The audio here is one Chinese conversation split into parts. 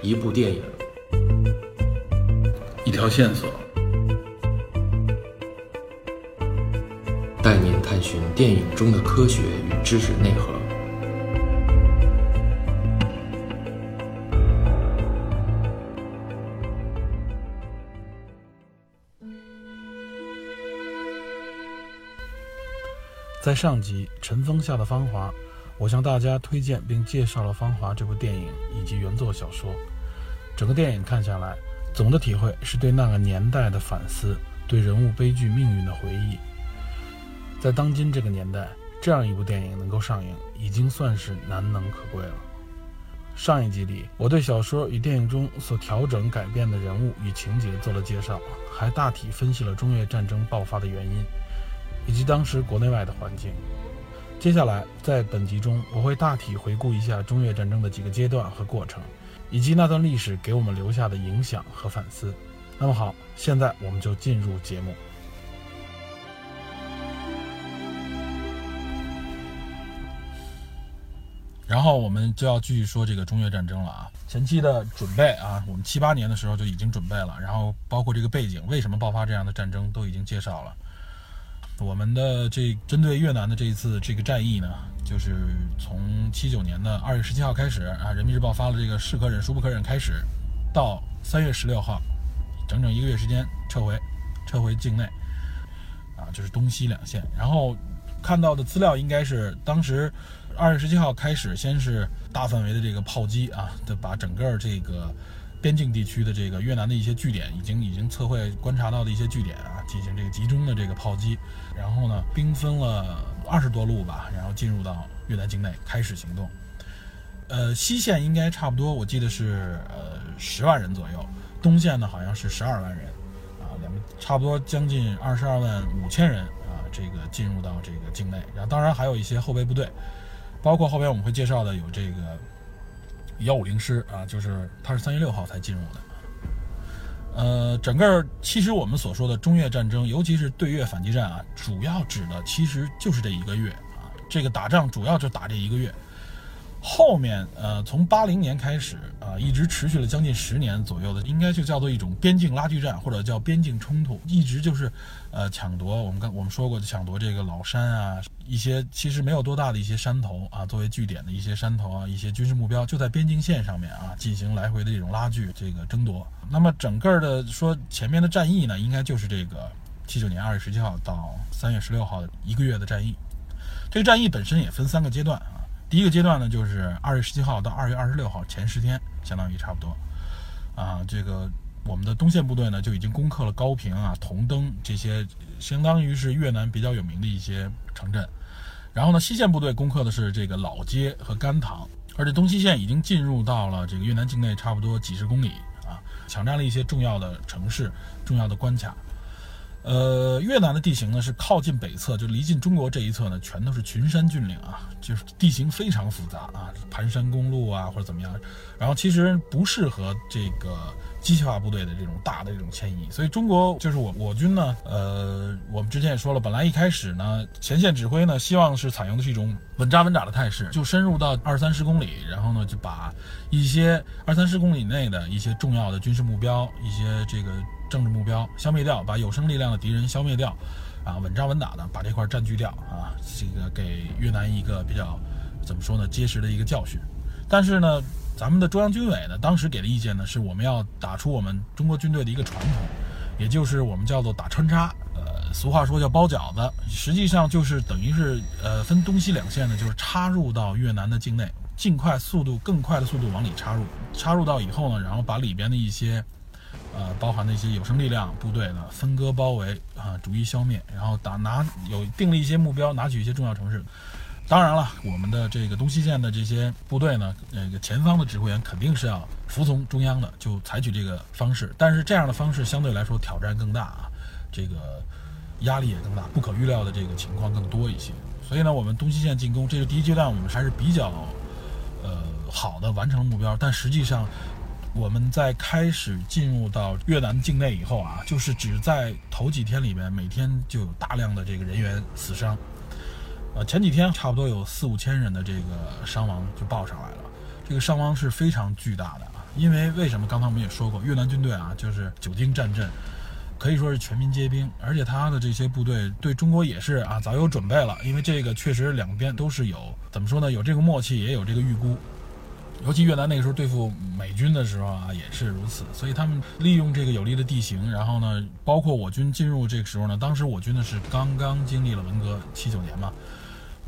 一部电影，一条线索，带您探寻电影中的科学与知识内核。在上集《尘封下的芳华》，我向大家推荐并介绍了《芳华》这部电影以及原作小说。整个电影看下来，总的体会是对那个年代的反思，对人物悲剧命运的回忆。在当今这个年代，这样一部电影能够上映，已经算是难能可贵了。上一集里，我对小说与电影中所调整改变的人物与情节做了介绍，还大体分析了中越战争爆发的原因。以及当时国内外的环境。接下来，在本集中，我会大体回顾一下中越战争的几个阶段和过程，以及那段历史给我们留下的影响和反思。那么好，现在我们就进入节目。然后我们就要继续说这个中越战争了啊，前期的准备啊，我们七八年的时候就已经准备了，然后包括这个背景，为什么爆发这样的战争，都已经介绍了。我们的这针对越南的这一次这个战役呢，就是从七九年的二月十七号开始啊，《人民日报》发了这个“是可忍，孰不可忍”开始，到三月十六号，整整一个月时间撤回，撤回境内，啊，就是东西两线。然后看到的资料应该是当时二月十七号开始，先是大范围的这个炮击啊，就把整个这个。边境地区的这个越南的一些据点，已经已经测绘观察到的一些据点啊，进行这个集中的这个炮击，然后呢，兵分了二十多路吧，然后进入到越南境内开始行动。呃，西线应该差不多，我记得是呃十万人左右，东线呢好像是十二万人，啊，两个差不多将近二十二万五千人啊，这个进入到这个境内，然后当然还有一些后备部队，包括后边我们会介绍的有这个。幺五零师啊，就是他是三月六号才进入的。呃，整个其实我们所说的中越战争，尤其是对越反击战啊，主要指的其实就是这一个月啊，这个打仗主要就打这一个月。后面呃，从八零年开始啊，一直持续了将近十年左右的，应该就叫做一种边境拉锯战，或者叫边境冲突，一直就是，呃，抢夺我们刚我们说过的抢夺这个老山啊，一些其实没有多大的一些山头啊，作为据点的一些山头啊，一些军事目标就在边境线上面啊，进行来回的这种拉锯这个争夺。那么整个的说前面的战役呢，应该就是这个七九年二月十七号到三月十六号一个月的战役。这个战役本身也分三个阶段。第一个阶段呢，就是二月十七号到二月二十六号前十天，相当于差不多，啊，这个我们的东线部队呢就已经攻克了高平啊、同登这些，相当于是越南比较有名的一些城镇。然后呢，西线部队攻克的是这个老街和甘棠，而且东西线已经进入到了这个越南境内差不多几十公里啊，抢占了一些重要的城市、重要的关卡。呃，越南的地形呢是靠近北侧，就离近中国这一侧呢，全都是群山峻岭啊，就是地形非常复杂啊，盘山公路啊或者怎么样，然后其实不适合这个机械化部队的这种大的这种迁移，所以中国就是我我军呢，呃，我们之前也说了，本来一开始呢，前线指挥呢希望是采用的是一种稳扎稳打的态势，就深入到二三十公里，然后呢就把一些二三十公里内的一些重要的军事目标，一些这个。政治目标消灭掉，把有生力量的敌人消灭掉，啊，稳扎稳打的把这块占据掉，啊，这个给越南一个比较怎么说呢，结实的一个教训。但是呢，咱们的中央军委呢，当时给的意见呢，是我们要打出我们中国军队的一个传统，也就是我们叫做打穿插，呃，俗话说叫包饺子，实际上就是等于是呃分东西两线呢，就是插入到越南的境内，尽快速度更快的速度往里插入，插入到以后呢，然后把里边的一些。呃，包含的一些有生力量部队呢，分割包围啊，逐一消灭，然后打拿有定了一些目标，拿取一些重要城市。当然了，我们的这个东西线的这些部队呢，那个前方的指挥员肯定是要服从中央的，就采取这个方式。但是这样的方式相对来说挑战更大啊，这个压力也更大，不可预料的这个情况更多一些。所以呢，我们东西线进攻，这是第一阶段，我们还是比较呃好的完成了目标，但实际上。我们在开始进入到越南境内以后啊，就是只在头几天里面，每天就有大量的这个人员死伤。呃，前几天差不多有四五千人的这个伤亡就报上来了，这个伤亡是非常巨大的啊。因为为什么？刚才我们也说过，越南军队啊，就是久经战阵，可以说是全民皆兵，而且他的这些部队对中国也是啊早有准备了。因为这个确实两边都是有怎么说呢？有这个默契，也有这个预估。尤其越南那个时候对付美军的时候啊，也是如此。所以他们利用这个有利的地形，然后呢，包括我军进入这个时候呢，当时我军呢是刚刚经历了文革七九年嘛，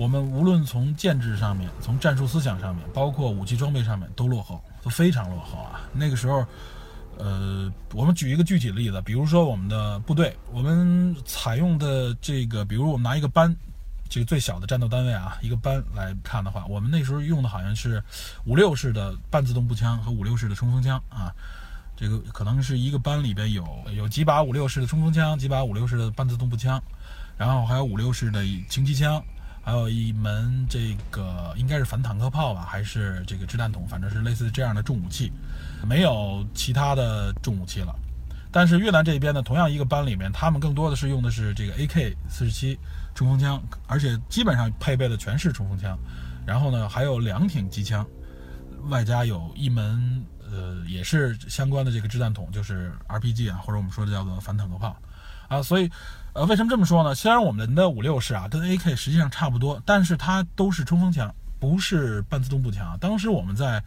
我们无论从建制上面，从战术思想上面，包括武器装备上面都落后，都非常落后啊。那个时候，呃，我们举一个具体的例子，比如说我们的部队，我们采用的这个，比如我们拿一个班。这个最小的战斗单位啊，一个班来看的话，我们那时候用的好像是五六式的半自动步枪和五六式的冲锋枪啊。这个可能是一个班里边有有几把五六式的冲锋枪，几把五六式的半自动步枪，然后还有五六式的轻机枪，还有一门这个应该是反坦克炮吧，还是这个掷弹筒，反正是类似这样的重武器，没有其他的重武器了。但是越南这边呢，同样一个班里面，他们更多的是用的是这个 AK 四十七冲锋枪，而且基本上配备的全是冲锋枪，然后呢还有两挺机枪，外加有一门呃也是相关的这个掷弹筒，就是 RPG 啊，或者我们说的叫做反坦克炮啊。所以呃为什么这么说呢？虽然我们的五六式啊跟 AK 实际上差不多，但是它都是冲锋枪，不是半自动步枪。当时我们在。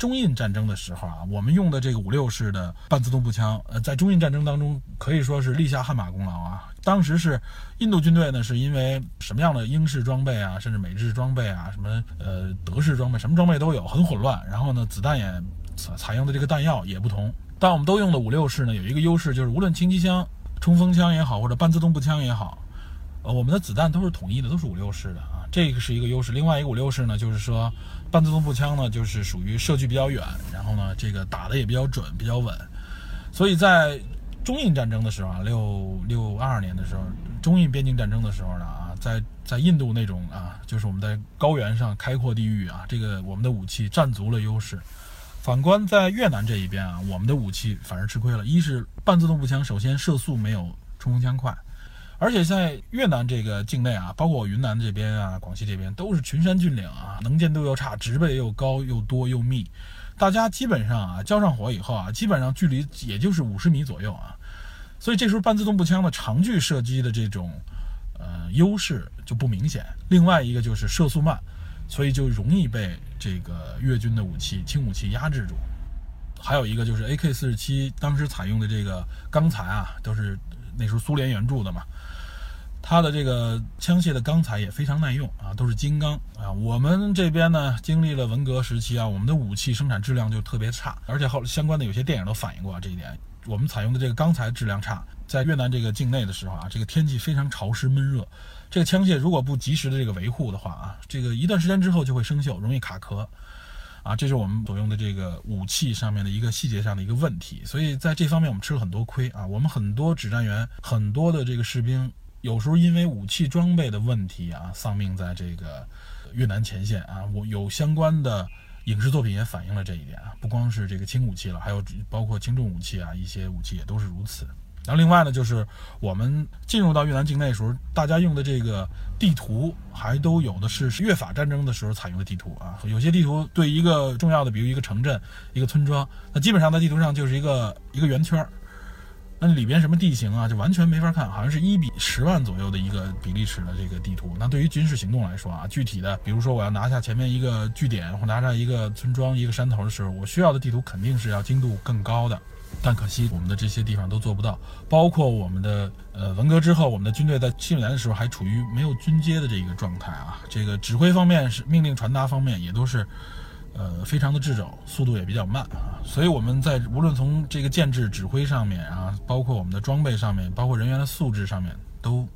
中印战争的时候啊，我们用的这个五六式的半自动步枪，呃，在中印战争当中可以说是立下汗马功劳啊。当时是印度军队呢，是因为什么样的英式装备啊，甚至美制装备啊，什么呃德式装备，什么装备都有，很混乱。然后呢，子弹也采用的这个弹药也不同。但我们都用的五六式呢，有一个优势就是，无论轻机枪、冲锋枪也好，或者半自动步枪也好，呃，我们的子弹都是统一的，都是五六式的啊，这个是一个优势。另外一个五六式呢，就是说。半自动步枪呢，就是属于射距比较远，然后呢，这个打的也比较准，比较稳。所以在中印战争的时候啊，六六二年的时候，中印边境战争的时候呢，啊，在在印度那种啊，就是我们在高原上开阔地域啊，这个我们的武器占足了优势。反观在越南这一边啊，我们的武器反而吃亏了。一是半自动步枪，首先射速没有冲锋枪快。而且在越南这个境内啊，包括云南这边啊、广西这边，都是群山峻岭啊，能见度又差，植被又高又多又密，大家基本上啊交上火以后啊，基本上距离也就是五十米左右啊，所以这时候半自动步枪的长距射击的这种呃优势就不明显。另外一个就是射速慢，所以就容易被这个越军的武器轻武器压制住。还有一个就是 AK 四十七当时采用的这个钢材啊，都是那时候苏联援助的嘛。它的这个枪械的钢材也非常耐用啊，都是金刚啊。我们这边呢，经历了文革时期啊，我们的武器生产质量就特别差，而且后相关的有些电影都反映过啊这一点。我们采用的这个钢材质量差，在越南这个境内的时候啊，这个天气非常潮湿闷热，这个枪械如果不及时的这个维护的话啊，这个一段时间之后就会生锈，容易卡壳啊。这是我们所用的这个武器上面的一个细节上的一个问题，所以在这方面我们吃了很多亏啊。我们很多指战员，很多的这个士兵。有时候因为武器装备的问题啊，丧命在这个越南前线啊。我有相关的影视作品也反映了这一点啊，不光是这个轻武器了，还有包括轻重武器啊，一些武器也都是如此。然后另外呢，就是我们进入到越南境内的时候，大家用的这个地图还都有的是越法战争的时候采用的地图啊。有些地图对一个重要的，比如一个城镇、一个村庄，那基本上在地图上就是一个一个圆圈儿。那里边什么地形啊，就完全没法看，好像是一比十万左右的一个比例尺的这个地图。那对于军事行动来说啊，具体的，比如说我要拿下前面一个据点，或拿下一个村庄、一个山头的时候，我需要的地图肯定是要精度更高的。但可惜我们的这些地方都做不到，包括我们的呃文革之后，我们的军队在七九年的时候还处于没有军阶的这一个状态啊，这个指挥方面是命令传达方面也都是。呃，非常的掣肘，速度也比较慢啊，所以我们在无论从这个建制、指挥上面啊，包括我们的装备上面，包括人员的素质上面，都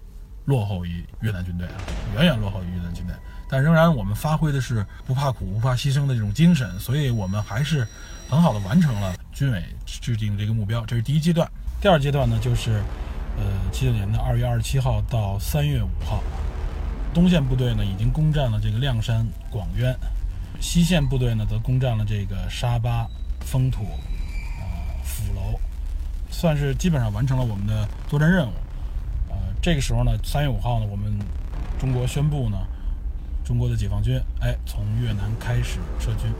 落后于越南军队啊，远远落后于越南军队。但仍然我们发挥的是不怕苦、不怕牺牲的这种精神，所以我们还是很好的完成了军委制定的这个目标。这是第一阶段。第二阶段呢，就是呃，七九年的二月二十七号到三月五号，东线部队呢已经攻占了这个亮山、广渊。西线部队呢，则攻占了这个沙巴、风土、啊府楼，算是基本上完成了我们的作战任务。呃，这个时候呢，三月五号呢，我们中国宣布呢，中国的解放军哎从越南开始撤军。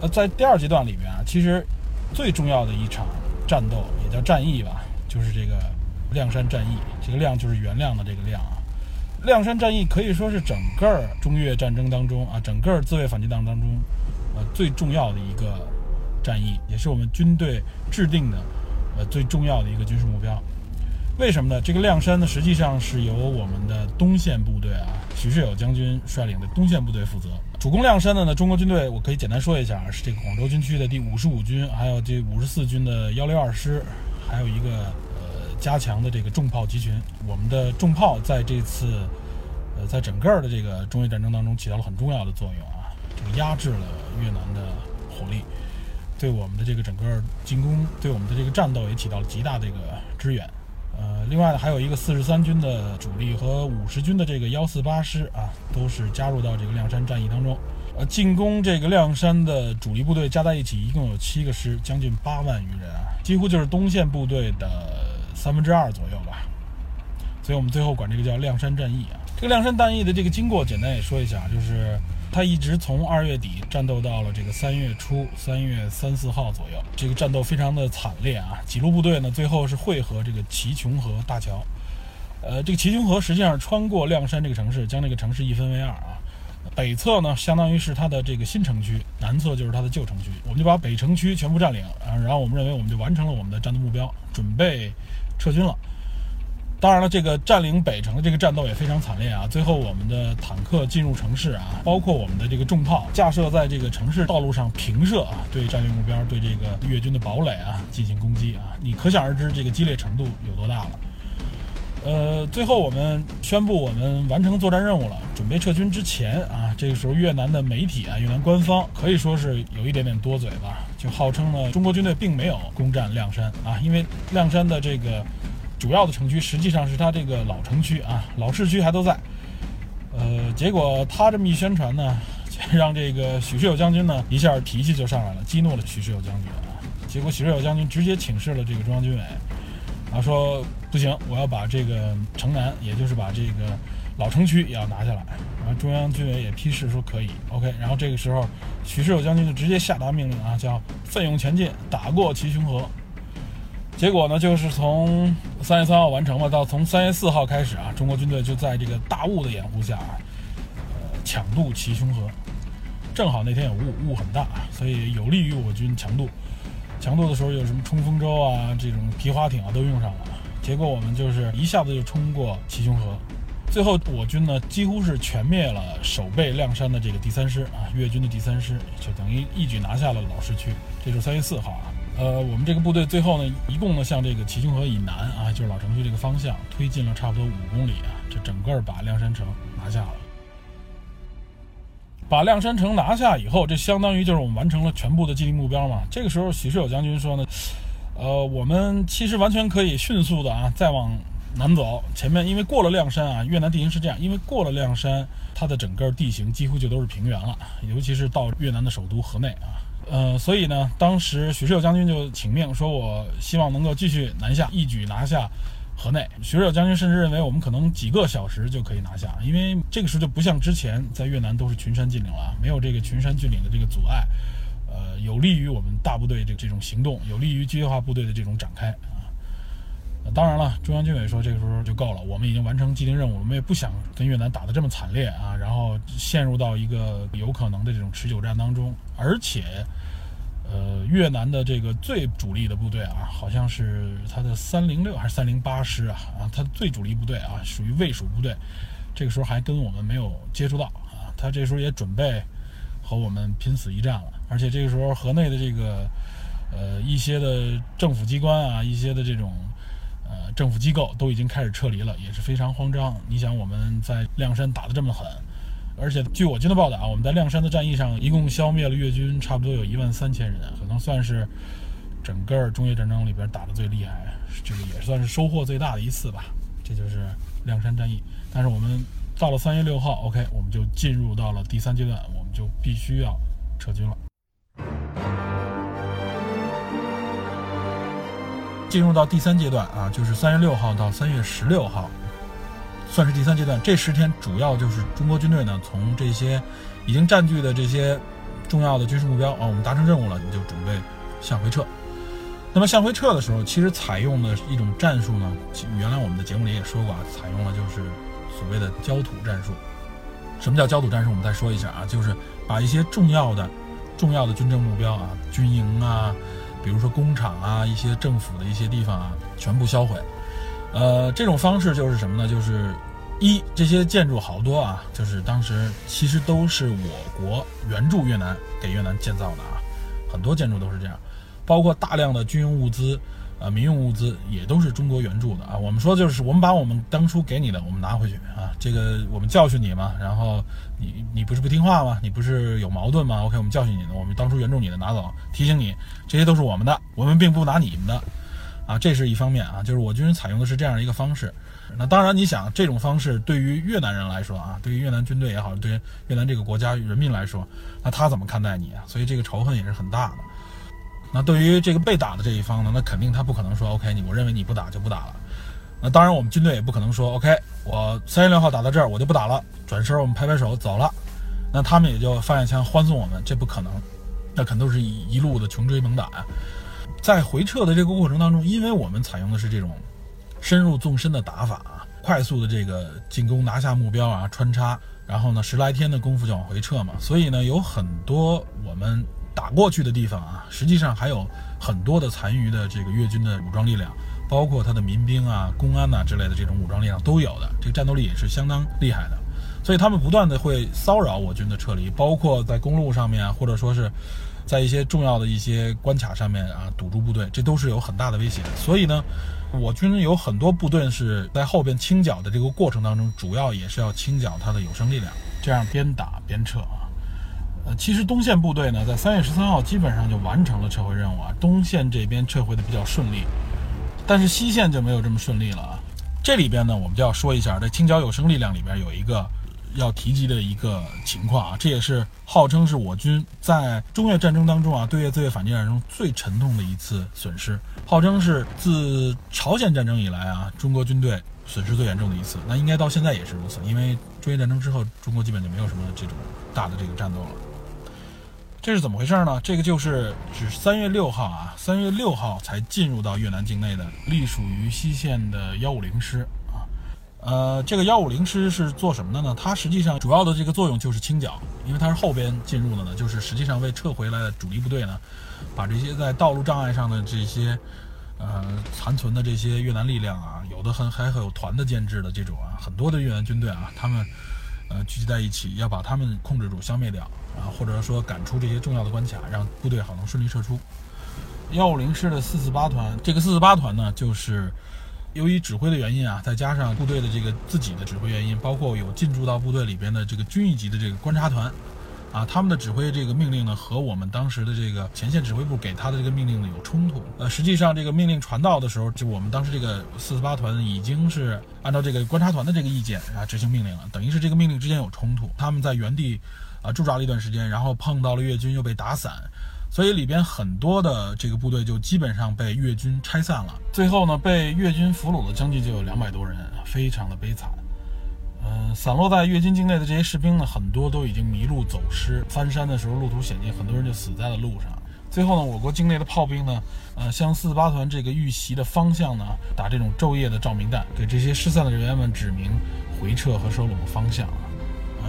呃，在第二阶段里面啊，其实最重要的一场战斗也叫战役吧，就是这个亮山战役。这个“亮”就是原谅的这个“亮”啊。亮山战役可以说是整个中越战争当中啊，整个自卫反击战当中，呃，最重要的一个战役，也是我们军队制定的呃最重要的一个军事目标。为什么呢？这个亮山呢，实际上是由我们的东线部队啊，许世友将军率领的东线部队负责主攻亮山的呢。中国军队，我可以简单说一下，是这个广州军区的第五十五军，还有这五十四军的幺六二师，还有一个呃加强的这个重炮集群。我们的重炮在这次呃在整个的这个中越战争当中起到了很重要的作用啊，这个压制了越南的火力，对我们的这个整个进攻，对我们的这个战斗也起到了极大的一个支援。呃，另外呢，还有一个四十三军的主力和五十军的这个幺四八师啊，都是加入到这个亮山战役当中。呃，进攻这个亮山的主力部队加在一起，一共有七个师，将近八万余人啊，几乎就是东线部队的三分之二左右吧。所以我们最后管这个叫亮山战役啊。这个亮山战役的这个经过，简单也说一下，就是。他一直从二月底战斗到了这个三月初，三月三四号左右，这个战斗非常的惨烈啊！几路部队呢，最后是汇合这个齐琼河大桥。呃，这个齐琼河实际上穿过亮山这个城市，将这个城市一分为二啊。北侧呢，相当于是它的这个新城区，南侧就是它的旧城区。我们就把北城区全部占领啊，然后我们认为我们就完成了我们的战斗目标，准备撤军了。当然了，这个占领北城的这个战斗也非常惨烈啊！最后我们的坦克进入城市啊，包括我们的这个重炮架设在这个城市道路上平射啊，对战略目标、对这个越军的堡垒啊进行攻击啊！你可想而知这个激烈程度有多大了。呃，最后我们宣布我们完成作战任务了，准备撤军之前啊，这个时候越南的媒体啊，越南官方可以说是有一点点多嘴吧，就号称呢中国军队并没有攻占亮山啊，因为亮山的这个。主要的城区实际上是他这个老城区啊，老市区还都在。呃，结果他这么一宣传呢，让这个许世友将军呢一下脾气就上来了，激怒了许世友将军啊。结果许世友将军直接请示了这个中央军委，啊说不行，我要把这个城南，也就是把这个老城区也要拿下来。然后中央军委也批示说可以，OK。然后这个时候许世友将军就直接下达命令啊，叫奋勇前进，打过齐雄河。结果呢，就是从三月三号完成了，到从三月四号开始啊，中国军队就在这个大雾的掩护下，呃，抢渡齐雄河。正好那天有雾，雾很大，所以有利于我军强渡。强渡的时候有什么冲锋舟啊，这种皮划艇啊都用上了。结果我们就是一下子就冲过齐雄河。最后我军呢，几乎是全灭了守备亮山的这个第三师啊，越军的第三师，就等于一举拿下了老市区。这是三月四号啊。呃，我们这个部队最后呢，一共呢向这个齐琼河以南啊，就是老城区这个方向推进了差不多五公里啊，这整个把亮山城拿下了。把亮山城拿下以后，这相当于就是我们完成了全部的既定目标嘛。这个时候，许世友将军说呢，呃，我们其实完全可以迅速的啊，再往南走。前面因为过了亮山啊，越南地形是这样，因为过了亮山，它的整个地形几乎就都是平原了，尤其是到越南的首都河内啊。呃，所以呢，当时许世友将军就请命说：“我希望能够继续南下，一举拿下河内。”许世友将军甚至认为我们可能几个小时就可以拿下，因为这个时候就不像之前在越南都是群山峻岭了，没有这个群山峻岭的这个阻碍，呃，有利于我们大部队这这种行动，有利于机械化部队的这种展开。当然了，中央军委说这个时候就够了，我们已经完成既定任务，我们也不想跟越南打得这么惨烈啊，然后陷入到一个有可能的这种持久战当中，而且。呃，越南的这个最主力的部队啊，好像是他的三零六还是三零八师啊啊，他最主力部队啊，属于卫戍部队。这个时候还跟我们没有接触到啊，他这时候也准备和我们拼死一战了。而且这个时候河内的这个呃一些的政府机关啊，一些的这种呃政府机构都已经开始撤离了，也是非常慌张。你想我们在亮山打得这么狠。而且据我军的报道啊，我们在亮山的战役上一共消灭了越军差不多有一万三千人，可能算是整个中越战争里边打的最厉害，这个也算是收获最大的一次吧。这就是亮山战役。但是我们到了三月六号，OK，我们就进入到了第三阶段，我们就必须要撤军了。进入到第三阶段啊，就是三月六号到三月十六号。算是第三阶段，这十天主要就是中国军队呢，从这些已经占据的这些重要的军事目标啊，我们达成任务了，你就准备向回撤。那么向回撤的时候，其实采用的一种战术呢，原来我们的节目里也说过啊，采用了就是所谓的焦土战术。什么叫焦土战术？我们再说一下啊，就是把一些重要的、重要的军政目标啊，军营啊，比如说工厂啊，一些政府的一些地方啊，全部销毁。呃，这种方式就是什么呢？就是一这些建筑好多啊，就是当时其实都是我国援助越南给越南建造的啊，很多建筑都是这样，包括大量的军用物资。啊，民用物资也都是中国援助的啊。我们说就是我们把我们当初给你的，我们拿回去啊。这个我们教训你嘛，然后你你不是不听话吗？你不是有矛盾吗？OK，我们教训你的，我们当初援助你的拿走，提醒你这些都是我们的，我们并不拿你们的啊。这是一方面啊，就是我军采用的是这样一个方式。那当然，你想这种方式对于越南人来说啊，对于越南军队也好，对越南这个国家人民来说，那他怎么看待你啊？所以这个仇恨也是很大的。那对于这个被打的这一方呢，那肯定他不可能说 OK，你我认为你不打就不打了。那当然，我们军队也不可能说 OK，我三月六号打到这儿我就不打了，转身我们拍拍手走了。那他们也就放下枪欢送我们，这不可能。那肯定是一一路的穷追猛打呀。在回撤的这个过程当中，因为我们采用的是这种深入纵深的打法啊，快速的这个进攻拿下目标啊，穿插，然后呢十来天的功夫就往回撤嘛，所以呢有很多我们。打过去的地方啊，实际上还有很多的残余的这个越军的武装力量，包括他的民兵啊、公安呐之类的这种武装力量都有的，这个战斗力也是相当厉害的。所以他们不断的会骚扰我军的撤离，包括在公路上面，或者说是在一些重要的一些关卡上面啊堵住部队，这都是有很大的威胁。所以呢，我军有很多部队是在后边清剿的这个过程当中，主要也是要清剿他的有生力量，这样边打边撤啊。呃，其实东线部队呢，在三月十三号基本上就完成了撤回任务啊。东线这边撤回的比较顺利，但是西线就没有这么顺利了啊。这里边呢，我们就要说一下，在清剿有生力量里边有一个要提及的一个情况啊，这也是号称是我军在中越战争当中啊，对越自卫反击战中最沉痛的一次损失，号称是自朝鲜战争以来啊，中国军队损失最严重的一次。那应该到现在也是如此，因为中越战争之后，中国基本就没有什么这种大的这个战斗了。这是怎么回事呢？这个就是指三月六号啊，三月六号才进入到越南境内的，隶属于西线的幺五零师啊。呃，这个幺五零师是做什么的呢？它实际上主要的这个作用就是清剿，因为它是后边进入的呢，就是实际上为撤回来的主力部队呢，把这些在道路障碍上的这些呃残存的这些越南力量啊，有的很还有团的建制的这种啊，很多的越南军队啊，他们。呃，聚集在一起，要把他们控制住、消灭掉，啊，或者说赶出这些重要的关卡，让部队好能顺利撤出。幺五零师的四四八团，这个四四八团呢，就是由于指挥的原因啊，再加上部队的这个自己的指挥原因，包括有进驻到部队里边的这个军一级的这个观察团。啊，他们的指挥这个命令呢，和我们当时的这个前线指挥部给他的这个命令呢有冲突。呃，实际上这个命令传到的时候，就我们当时这个四四八团已经是按照这个观察团的这个意见啊执行命令了，等于是这个命令之间有冲突。他们在原地啊驻扎了一段时间，然后碰到了越军又被打散，所以里边很多的这个部队就基本上被越军拆散了。最后呢，被越军俘虏的将近就有两百多人，非常的悲惨。嗯，散落在越军境内的这些士兵呢，很多都已经迷路走失，翻山的时候路途险峻，很多人就死在了路上。最后呢，我国境内的炮兵呢，呃，向四十八团这个遇袭的方向呢，打这种昼夜的照明弹，给这些失散的人员们指明回撤和收拢的方向。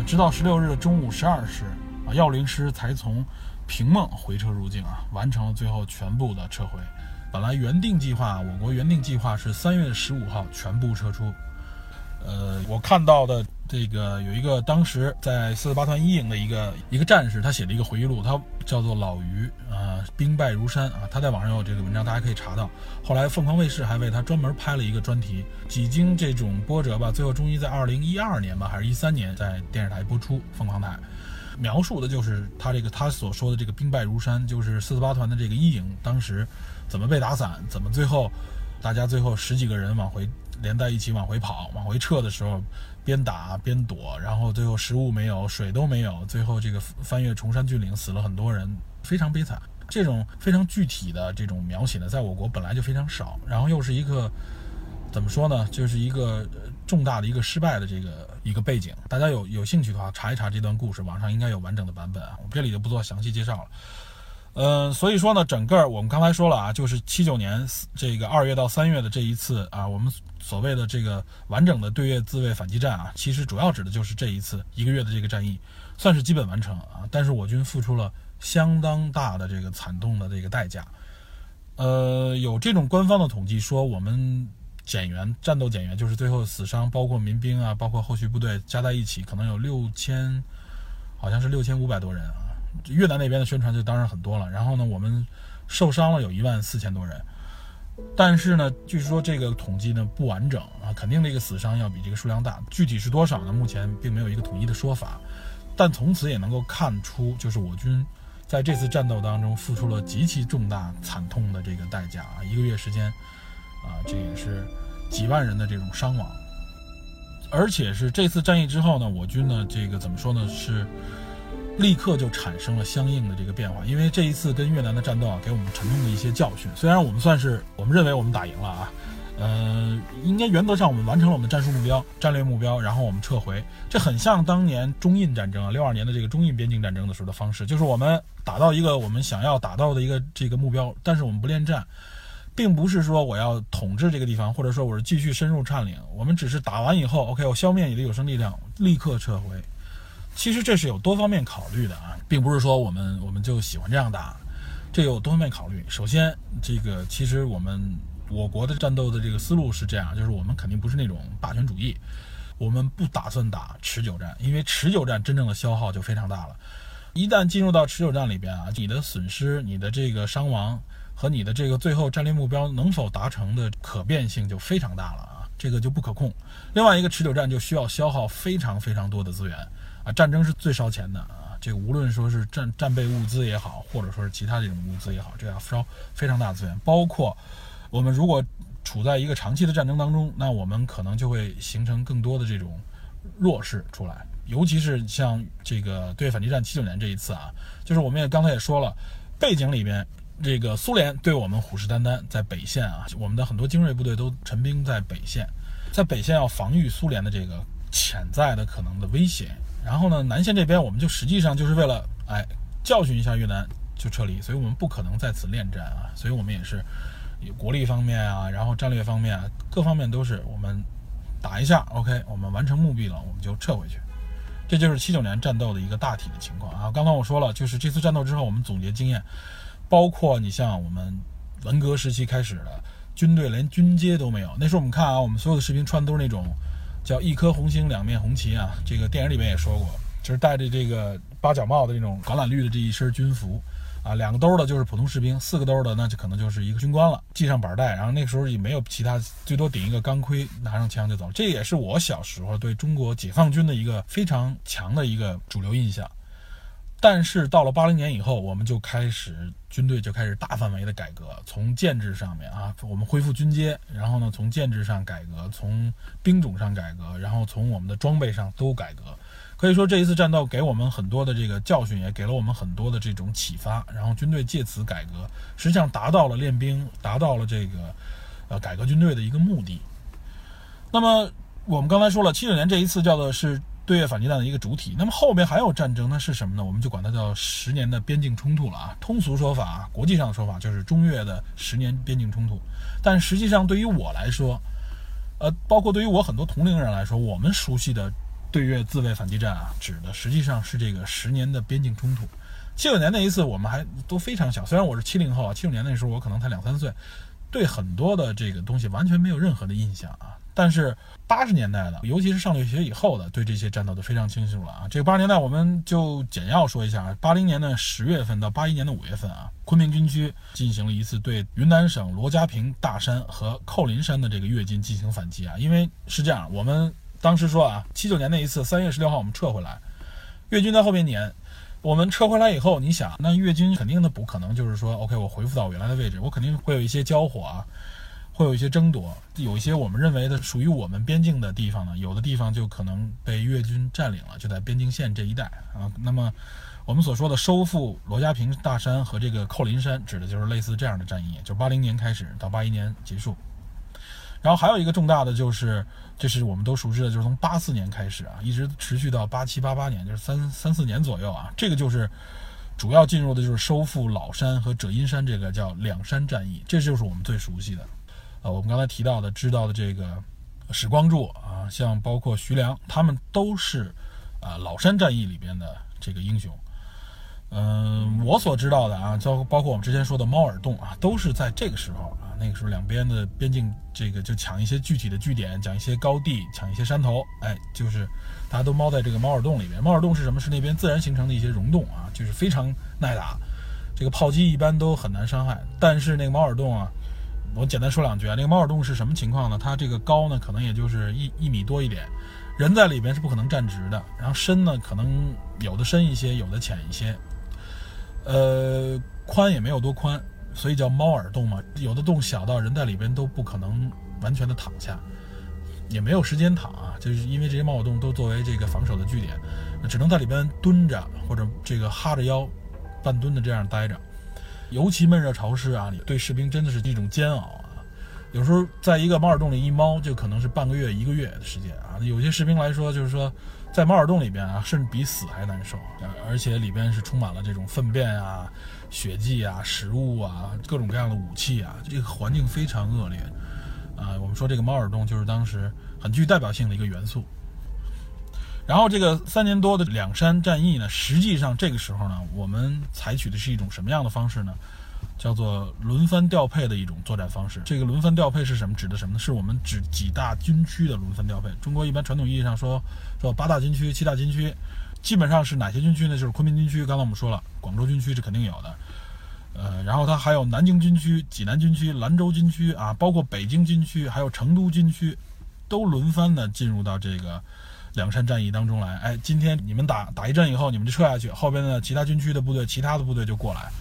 直到十六日的中午十二时，啊，要灵师才从平孟回撤入境啊，完成了最后全部的撤回。本来原定计划，我国原定计划是三月十五号全部撤出。呃，我看到的这个有一个当时在四四八团一营的一个一个战士，他写了一个回忆录，他叫做老于啊，兵败如山啊，他在网上有这个文章，大家可以查到。后来凤凰卫视还为他专门拍了一个专题，几经这种波折吧，最后终于在二零一二年吧，还是一三年在电视台播出，凤凰台，描述的就是他这个他所说的这个兵败如山，就是四四八团的这个一营当时怎么被打散，怎么最后大家最后十几个人往回。连在一起往回跑、往回撤的时候，边打边躲，然后最后食物没有、水都没有，最后这个翻越崇山峻岭，死了很多人，非常悲惨。这种非常具体的这种描写呢，在我国本来就非常少，然后又是一个怎么说呢？就是一个重大的一个失败的这个一个背景。大家有有兴趣的话，查一查这段故事，网上应该有完整的版本啊。我这里就不做详细介绍了。嗯，所以说呢，整个我们刚才说了啊，就是七九年这个二月到三月的这一次啊，我们所谓的这个完整的对越自卫反击战啊，其实主要指的就是这一次一个月的这个战役，算是基本完成啊。但是我军付出了相当大的这个惨痛的这个代价。呃，有这种官方的统计说，我们减员战斗减员，就是最后死伤，包括民兵啊，包括后续部队加在一起，可能有六千，好像是六千五百多人啊。越南那边的宣传就当然很多了，然后呢，我们受伤了有一万四千多人，但是呢，据说这个统计呢不完整啊，肯定这个死伤要比这个数量大，具体是多少呢？目前并没有一个统一的说法，但从此也能够看出，就是我军在这次战斗当中付出了极其重大惨痛的这个代价啊，一个月时间啊，这也是几万人的这种伤亡，而且是这次战役之后呢，我军呢这个怎么说呢是。立刻就产生了相应的这个变化，因为这一次跟越南的战斗啊，给我们沉痛的一些教训。虽然我们算是我们认为我们打赢了啊，呃，应该原则上我们完成了我们的战术目标、战略目标，然后我们撤回。这很像当年中印战争啊，六二年的这个中印边境战争的时候的方式，就是我们打到一个我们想要打到的一个这个目标，但是我们不恋战，并不是说我要统治这个地方，或者说我是继续深入占领，我们只是打完以后，OK，我消灭你的有生力量，立刻撤回。其实这是有多方面考虑的啊，并不是说我们我们就喜欢这样打，这有多方面考虑。首先，这个其实我们我国的战斗的这个思路是这样，就是我们肯定不是那种霸权主义，我们不打算打持久战，因为持久战真正的消耗就非常大了。一旦进入到持久战里边啊，你的损失、你的这个伤亡和你的这个最后战略目标能否达成的可变性就非常大了啊，这个就不可控。另外一个持久战就需要消耗非常非常多的资源。啊，战争是最烧钱的啊！这个无论说是战战备物资也好，或者说是其他这种物资也好，这要烧非常大的资源。包括我们如果处在一个长期的战争当中，那我们可能就会形成更多的这种弱势出来。尤其是像这个对反击战七九年这一次啊，就是我们也刚才也说了，背景里边这个苏联对我们虎视眈眈，在北线啊，我们的很多精锐部队都陈兵在北线，在北线要防御苏联的这个潜在的可能的威胁。然后呢，南线这边我们就实际上就是为了哎教训一下越南就撤离，所以我们不可能在此恋战啊，所以我们也是国力方面啊，然后战略方面啊各方面都是我们打一下，OK，我们完成目的了，我们就撤回去。这就是七九年战斗的一个大体的情况啊。刚刚我说了，就是这次战斗之后，我们总结经验，包括你像我们文革时期开始的军队连军阶都没有，那时候我们看啊，我们所有的士兵穿都是那种。叫一颗红星两面红旗啊，这个电影里面也说过，就是戴着这个八角帽的这种橄榄绿的这一身军服，啊，两个兜的就是普通士兵，四个兜的那就可能就是一个军官了，系上板带，然后那时候也没有其他，最多顶一个钢盔，拿上枪就走。这也是我小时候对中国解放军的一个非常强的一个主流印象。但是到了八零年以后，我们就开始军队就开始大范围的改革，从建制上面啊，我们恢复军阶，然后呢，从建制上改革，从兵种上改革，然后从我们的装备上都改革。可以说这一次战斗给我们很多的这个教训，也给了我们很多的这种启发。然后军队借此改革，实际上达到了练兵，达到了这个呃改革军队的一个目的。那么我们刚才说了，七九年这一次叫做是。对越反击战的一个主体，那么后面还有战争，那是什么呢？我们就管它叫十年的边境冲突了啊。通俗说法，国际上的说法就是中越的十年边境冲突。但实际上，对于我来说，呃，包括对于我很多同龄人来说，我们熟悉的对越自卫反击战啊，指的实际上是这个十年的边境冲突。七九年那一次，我们还都非常小，虽然我是七零后啊，七九年那时候我可能才两三岁，对很多的这个东西完全没有任何的印象啊。但是八十年代的，尤其是上了学以后的，对这些战斗都非常清楚了啊。这个八十年代，我们就简要说一下：八零年的十月份到八一年的五月份啊，昆明军区进行了一次对云南省罗家坪大山和扣林山的这个越军进行反击啊。因为是这样，我们当时说啊，七九年那一次三月十六号我们撤回来，越军在后边撵，我们撤回来以后，你想，那越军肯定的不可能就是说，OK，我回复到我原来的位置，我肯定会有一些交火啊。会有一些争夺，有一些我们认为的属于我们边境的地方呢，有的地方就可能被越军占领了，就在边境线这一带啊。那么，我们所说的收复罗家坪大山和这个扣林山，指的就是类似这样的战役，就八零年开始到八一年结束。然后还有一个重大的就是，这是我们都熟知的，就是从八四年开始啊，一直持续到八七八八年，就是三三四年左右啊。这个就是主要进入的就是收复老山和者阴山，这个叫两山战役，这就是我们最熟悉的。呃，我们刚才提到的、知道的这个史光柱啊，像包括徐良，他们都是啊老山战役里边的这个英雄。嗯，我所知道的啊，包包括我们之前说的猫耳洞啊，都是在这个时候啊，那个时候两边的边境，这个就抢一些具体的据点，讲一些高地，抢一些山头，哎，就是大家都猫在这个猫耳洞里面。猫耳洞是什么？是那边自然形成的一些溶洞啊，就是非常耐打，这个炮击一般都很难伤害。但是那个猫耳洞啊，我简单说两句啊，那个猫耳洞是什么情况呢？它这个高呢，可能也就是一一米多一点，人在里边是不可能站直的。然后深呢，可能有的深一些，有的浅一些。呃，宽也没有多宽，所以叫猫耳洞嘛。有的洞小到人在里边都不可能完全的躺下，也没有时间躺啊，就是因为这些猫耳洞都作为这个防守的据点，只能在里边蹲着或者这个哈着腰，半蹲的这样待着。尤其闷热潮湿啊，对士兵真的是一种煎熬啊。有时候在一个猫耳洞里一猫就可能是半个月、一个月的时间啊。有些士兵来说，就是说。在猫耳洞里边啊，甚至比死还难受，而且里边是充满了这种粪便啊、血迹啊、食物啊、各种各样的武器啊，这个环境非常恶劣啊。我们说这个猫耳洞就是当时很具代表性的一个元素。然后这个三年多的两山战役呢，实际上这个时候呢，我们采取的是一种什么样的方式呢？叫做轮番调配的一种作战方式。这个轮番调配是什么？指的什么呢？是我们指几大军区的轮番调配。中国一般传统意义上说，说八大军区、七大军区，基本上是哪些军区呢？就是昆明军区。刚才我们说了，广州军区是肯定有的。呃，然后它还有南京军区、济南军区、兰州军区啊，包括北京军区，还有成都军区，都轮番的进入到这个两山战役当中来。哎，今天你们打打一阵以后，你们就撤下去，后边的其他军区的部队、其他的部队就过来。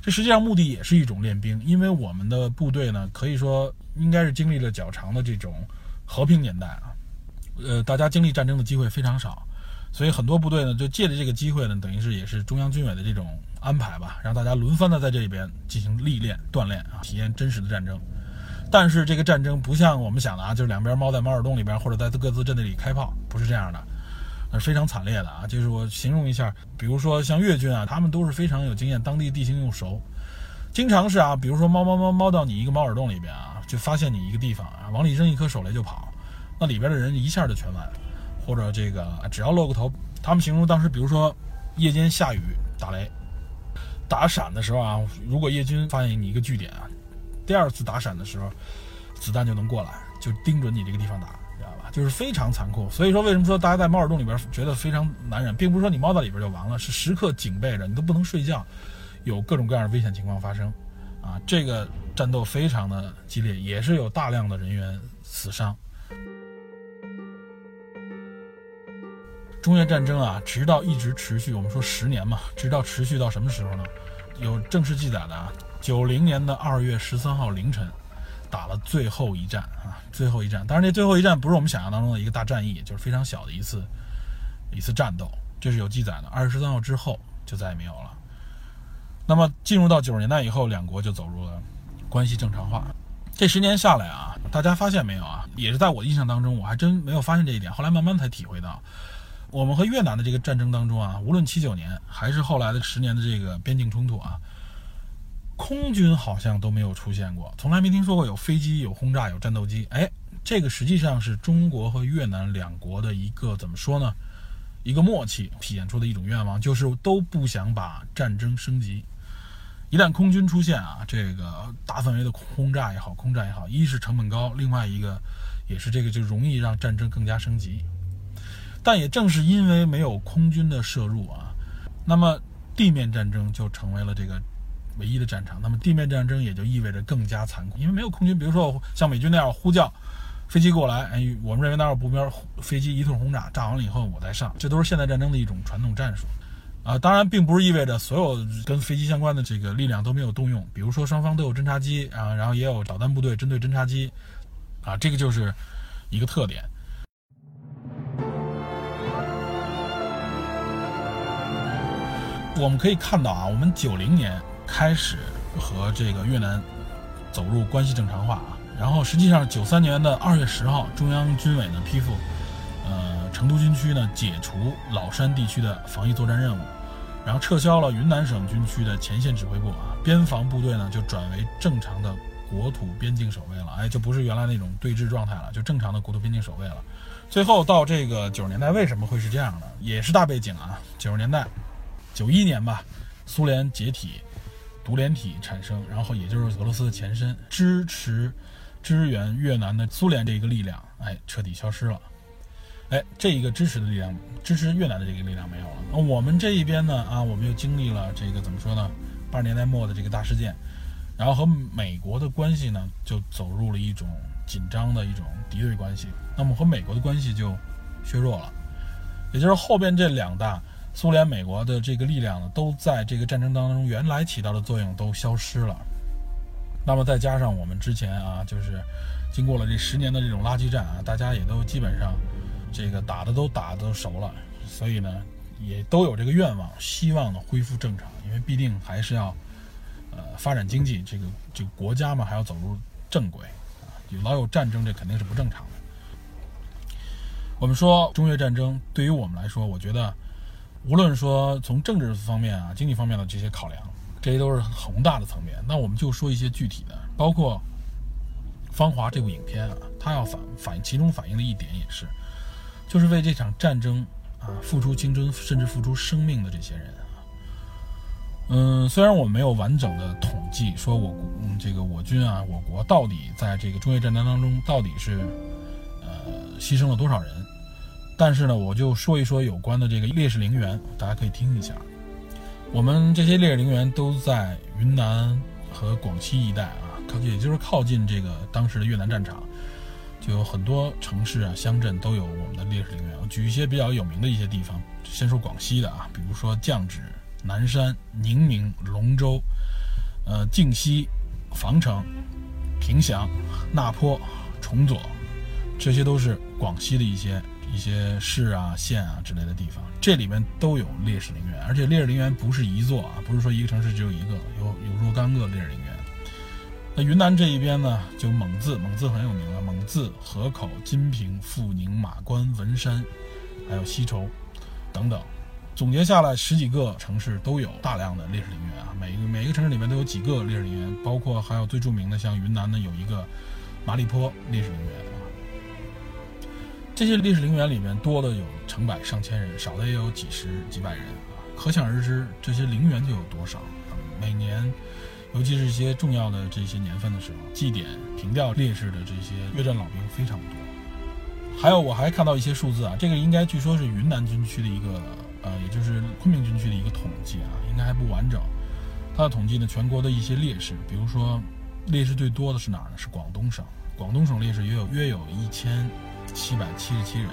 这实际上目的也是一种练兵，因为我们的部队呢，可以说应该是经历了较长的这种和平年代啊，呃，大家经历战争的机会非常少，所以很多部队呢，就借着这个机会呢，等于是也是中央军委的这种安排吧，让大家轮番的在这里边进行历练、锻炼啊，体验真实的战争。但是这个战争不像我们想的啊，就是两边猫在猫耳洞里边，或者在各自阵地里开炮，不是这样的。那是非常惨烈的啊！就是我形容一下，比如说像越军啊，他们都是非常有经验，当地地形又熟，经常是啊，比如说猫猫猫猫到你一个猫耳洞里边啊，就发现你一个地方啊，往里扔一颗手雷就跑，那里边的人一下就全完，或者这个只要露个头，他们形容当时，比如说夜间下雨打雷，打闪的时候啊，如果叶军发现你一个据点啊，第二次打闪的时候，子弹就能过来，就盯准你这个地方打。就是非常残酷，所以说为什么说大家在猫耳洞里边觉得非常难忍，并不是说你猫在里边就完了，是时刻警备着，你都不能睡觉，有各种各样的危险情况发生，啊，这个战斗非常的激烈，也是有大量的人员死伤。中越战争啊，直到一直持续，我们说十年嘛，直到持续到什么时候呢？有正式记载的啊，九零年的二月十三号凌晨。打了最后一战啊，最后一战。当然，这最后一战不是我们想象当中的一个大战役，就是非常小的一次一次战斗，这是有记载的。二十三号之后就再也没有了。那么进入到九十年代以后，两国就走入了关系正常化。这十年下来啊，大家发现没有啊？也是在我的印象当中，我还真没有发现这一点。后来慢慢才体会到，我们和越南的这个战争当中啊，无论七九年还是后来的十年的这个边境冲突啊。空军好像都没有出现过，从来没听说过有飞机、有轰炸、有战斗机。哎，这个实际上是中国和越南两国的一个怎么说呢？一个默契体现出的一种愿望，就是都不想把战争升级。一旦空军出现啊，这个大范围的轰炸也好、空战也好，一是成本高，另外一个也是这个就容易让战争更加升级。但也正是因为没有空军的摄入啊，那么地面战争就成为了这个。唯一的战场，那么地面战争也就意味着更加残酷，因为没有空军。比如说像美军那样呼叫飞机过来，哎，我们认为那儿有目标，飞机一通轰炸，炸完了以后我再上，这都是现代战争的一种传统战术。啊，当然并不是意味着所有跟飞机相关的这个力量都没有动用，比如说双方都有侦察机啊，然后也有导弹部队针对侦察机，啊，这个就是一个特点。我们可以看到啊，我们九零年。开始和这个越南走入关系正常化啊，然后实际上九三年的二月十号，中央军委呢批复，呃，成都军区呢解除老山地区的防疫作战任务，然后撤销了云南省军区的前线指挥部啊，边防部队呢就转为正常的国土边境守卫了，哎，就不是原来那种对峙状态了，就正常的国土边境守卫了。最后到这个九十年代为什么会是这样呢？也是大背景啊，九十年代，九一年吧，苏联解体，独联体产生，然后也就是俄罗斯的前身，支持支援越南的苏联这一个力量，哎，彻底消失了。哎，这一个支持的力量，支持越南的这个力量没有了。那我们这一边呢，啊，我们又经历了这个怎么说呢？八十年代末的这个大事件，然后和美国的关系呢，就走入了一种紧张的一种敌对关系。那么和美国的关系就削弱了，也就是后边这两大苏联、美国的这个力量呢，都在这个战争当中原来起到的作用都消失了。那么再加上我们之前啊，就是经过了这十年的这种垃圾战啊，大家也都基本上这个打的都打的都熟了，所以呢，也都有这个愿望，希望呢恢复正常，因为必定还是要呃发展经济，这个这个国家嘛还要走入正轨啊，有老有战争，这肯定是不正常的。我们说中越战争对于我们来说，我觉得无论说从政治方面啊、经济方面的这些考量，这些都是宏大的层面。那我们就说一些具体的，包括《芳华》这部影片啊，它要反反映其中反映的一点也是，就是为这场战争啊付出青春甚至付出生命的这些人啊。嗯，虽然我没有完整的统计，说我嗯这个我军啊，我国到底在这个中越战争当中到底是呃牺牲了多少人。但是呢，我就说一说有关的这个烈士陵园，大家可以听一下。我们这些烈士陵园都在云南和广西一带啊，靠也就是靠近这个当时的越南战场，就有很多城市啊、乡镇都有我们的烈士陵园。举一些比较有名的一些地方，先说广西的啊，比如说降脂、南山、宁明、龙州、呃靖西、防城、凭祥、那坡、崇左，这些都是广西的一些。一些市啊、县啊之类的地方，这里面都有烈士陵园，而且烈士陵园不是一座啊，不是说一个城市只有一个，有有若干个烈士陵园。那云南这一边呢，就蒙自，蒙自很有名了，蒙自、河口、金平、富宁、马关、文山，还有西畴等等，总结下来十几个城市都有大量的烈士陵园啊，每一个每一个城市里面都有几个烈士陵园，包括还有最著名的，像云南呢有一个麻栗坡烈士陵园。这些烈士陵园里面多的有成百上千人，少的也有几十几百人啊，可想而知这些陵园就有多少。每年，尤其是一些重要的这些年份的时候，祭奠凭吊烈士的这些越战老兵非常多。还有，我还看到一些数字啊，这个应该据说是云南军区的一个，呃，也就是昆明军区的一个统计啊，应该还不完整。它的统计呢，全国的一些烈士，比如说烈士最多的是哪儿呢？是广东省，广东省烈士约有约有一千。七百七十七人。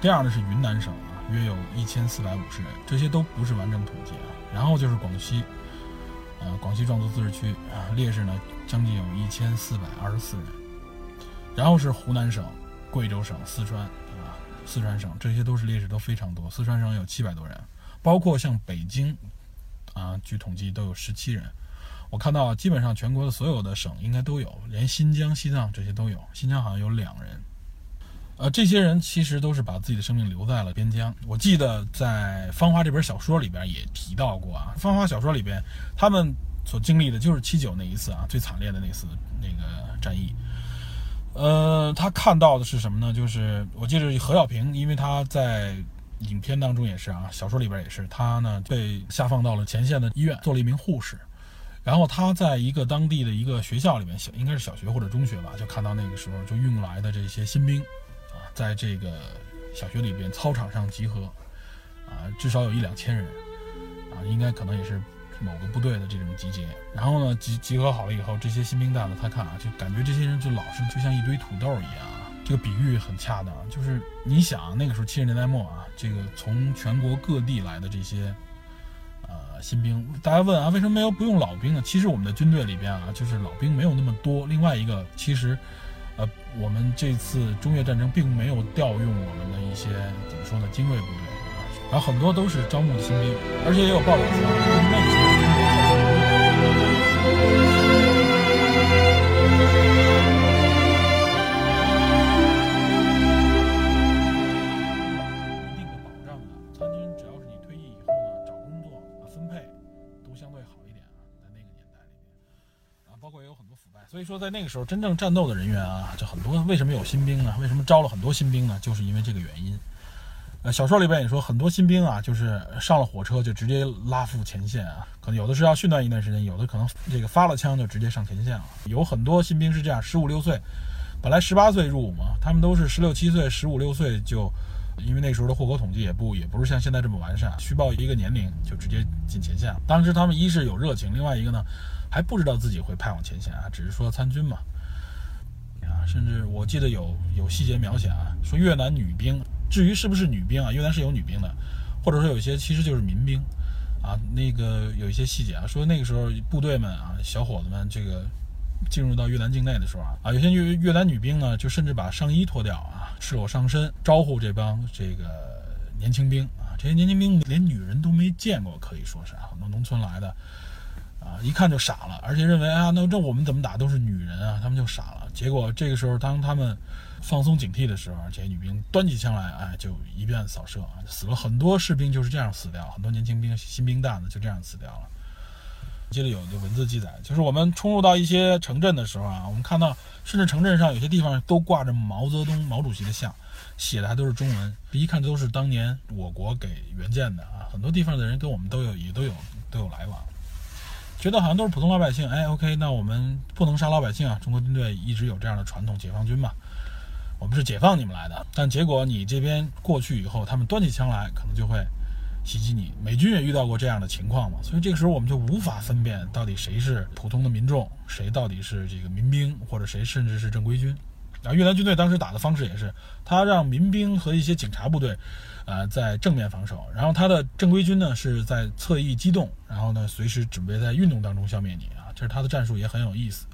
第二呢是云南省啊，约有一千四百五十人，这些都不是完整统计啊。然后就是广西，呃，广西壮族自治区啊，烈士呢将近有一千四百二十四人。然后是湖南省、贵州省、四川啊，四川省，这些都是烈士都非常多。四川省有七百多人，包括像北京啊，据统计都有十七人。我看到基本上全国的所有的省应该都有，连新疆、西藏这些都有。新疆好像有两人。呃，这些人其实都是把自己的生命留在了边疆。我记得在《芳华》这本小说里边也提到过啊，《芳华》小说里边他们所经历的就是七九那一次啊，最惨烈的那次那个战役。呃，他看到的是什么呢？就是我记得何小平，因为他在影片当中也是啊，小说里边也是，他呢被下放到了前线的医院做了一名护士，然后他在一个当地的一个学校里面，小应该是小学或者中学吧，就看到那个时候就运来的这些新兵。在这个小学里边操场上集合，啊，至少有一两千人，啊，应该可能也是某个部队的这种集结。然后呢，集集合好了以后，这些新兵蛋子他看啊，就感觉这些人就老是就像一堆土豆一样。这个比喻很恰当，就是你想那个时候七十年代末啊，这个从全国各地来的这些呃新兵，大家问啊，为什么没有不用老兵呢？其实我们的军队里边啊，就是老兵没有那么多。另外一个，其实。呃，我们这次中越战争并没有调用我们的一些怎么说呢精锐部队，然后很多都是招募的新兵，而且也有报道说，那个时候以说，在那个时候，真正战斗的人员啊，就很多。为什么有新兵呢？为什么招了很多新兵呢？就是因为这个原因。呃，小说里边也说，很多新兵啊，就是上了火车就直接拉赴前线啊，可能有的是要训练一段时间，有的可能这个发了枪就直接上前线了。有很多新兵是这样，十五六岁，本来十八岁入伍嘛，他们都是十六七岁、十五六岁就，因为那时候的户口统计也不也不是像现在这么完善，虚报一个年龄就直接进前线了。当时他们一是有热情，另外一个呢，还不知道自己会派往前线啊，只是说参军嘛。啊，甚至我记得有有细节描写啊，说越南女兵。至于是不是女兵啊？越南是有女兵的，或者说有些其实就是民兵，啊，那个有一些细节啊，说那个时候部队们啊，小伙子们这个进入到越南境内的时候啊，啊，有些越越南女兵呢，就甚至把上衣脱掉啊，赤裸上身，招呼这帮这个年轻兵啊，这些年轻兵连女人都没见过，可以说是很多农村来的啊，一看就傻了，而且认为啊，那这我们怎么打都是女人啊，他们就傻了。结果这个时候当他们。放松警惕的时候，这些女兵端起枪来，哎，就一遍扫射啊，死了很多士兵，就是这样死掉，很多年轻兵、新兵蛋子就这样死掉了。记得有一个文字记载，就是我们冲入到一些城镇的时候啊，我们看到，甚至城镇上有些地方都挂着毛泽东、毛主席的像，写的还都是中文，一看都是当年我国给援建的啊。很多地方的人跟我们都有，也都有都有来往，觉得好像都是普通老百姓。哎，OK，那我们不能杀老百姓啊，中国军队一直有这样的传统，解放军嘛。我们是解放你们来的，但结果你这边过去以后，他们端起枪来，可能就会袭击你。美军也遇到过这样的情况嘛，所以这个时候我们就无法分辨到底谁是普通的民众，谁到底是这个民兵，或者谁甚至是正规军。啊，越南军队当时打的方式也是，他让民兵和一些警察部队，呃，在正面防守，然后他的正规军呢是在侧翼机动，然后呢随时准备在运动当中消灭你啊，这是他的战术也很有意思。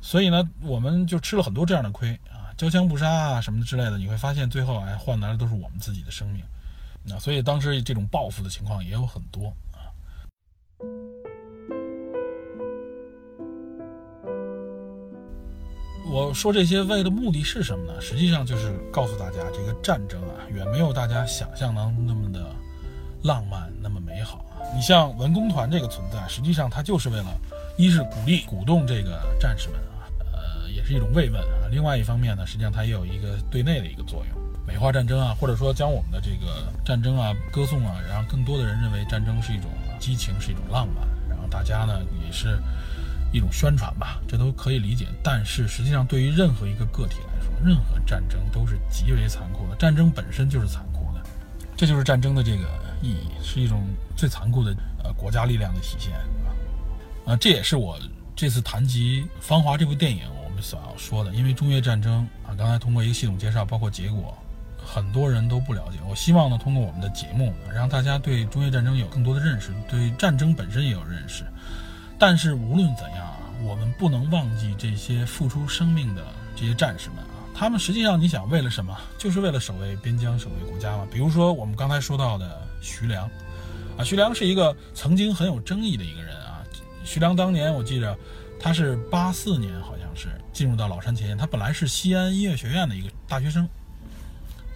所以呢，我们就吃了很多这样的亏啊。交枪不杀啊，什么之类的，你会发现最后哎，换来的都是我们自己的生命。那所以当时这种报复的情况也有很多我说这些为的目的是什么呢？实际上就是告诉大家，这个战争啊，远没有大家想象当中那么的浪漫，那么美好。你像文工团这个存在，实际上它就是为了，一是鼓励、鼓动这个战士们啊，呃，也。是一种慰问啊。另外一方面呢，实际上它也有一个对内的一个作用，美化战争啊，或者说将我们的这个战争啊歌颂啊，让更多的人认为战争是一种激情，是一种浪漫。然后大家呢也是一种宣传吧，这都可以理解。但是实际上，对于任何一个个体来说，任何战争都是极为残酷的。战争本身就是残酷的，这就是战争的这个意义，是一种最残酷的呃国家力量的体现啊。啊这也是我这次谈及《芳华》这部电影我们。所要说的，因为中越战争啊，刚才通过一个系统介绍，包括结果，很多人都不了解。我希望呢，通过我们的节目，让大家对中越战争有更多的认识，对战争本身也有认识。但是无论怎样啊，我们不能忘记这些付出生命的这些战士们啊，他们实际上你想为了什么？就是为了守卫边疆、守卫国家嘛。比如说我们刚才说到的徐良，啊，徐良是一个曾经很有争议的一个人啊。徐良当年我记着，他是八四年好像。是进入到老山前线，他本来是西安音乐学院的一个大学生，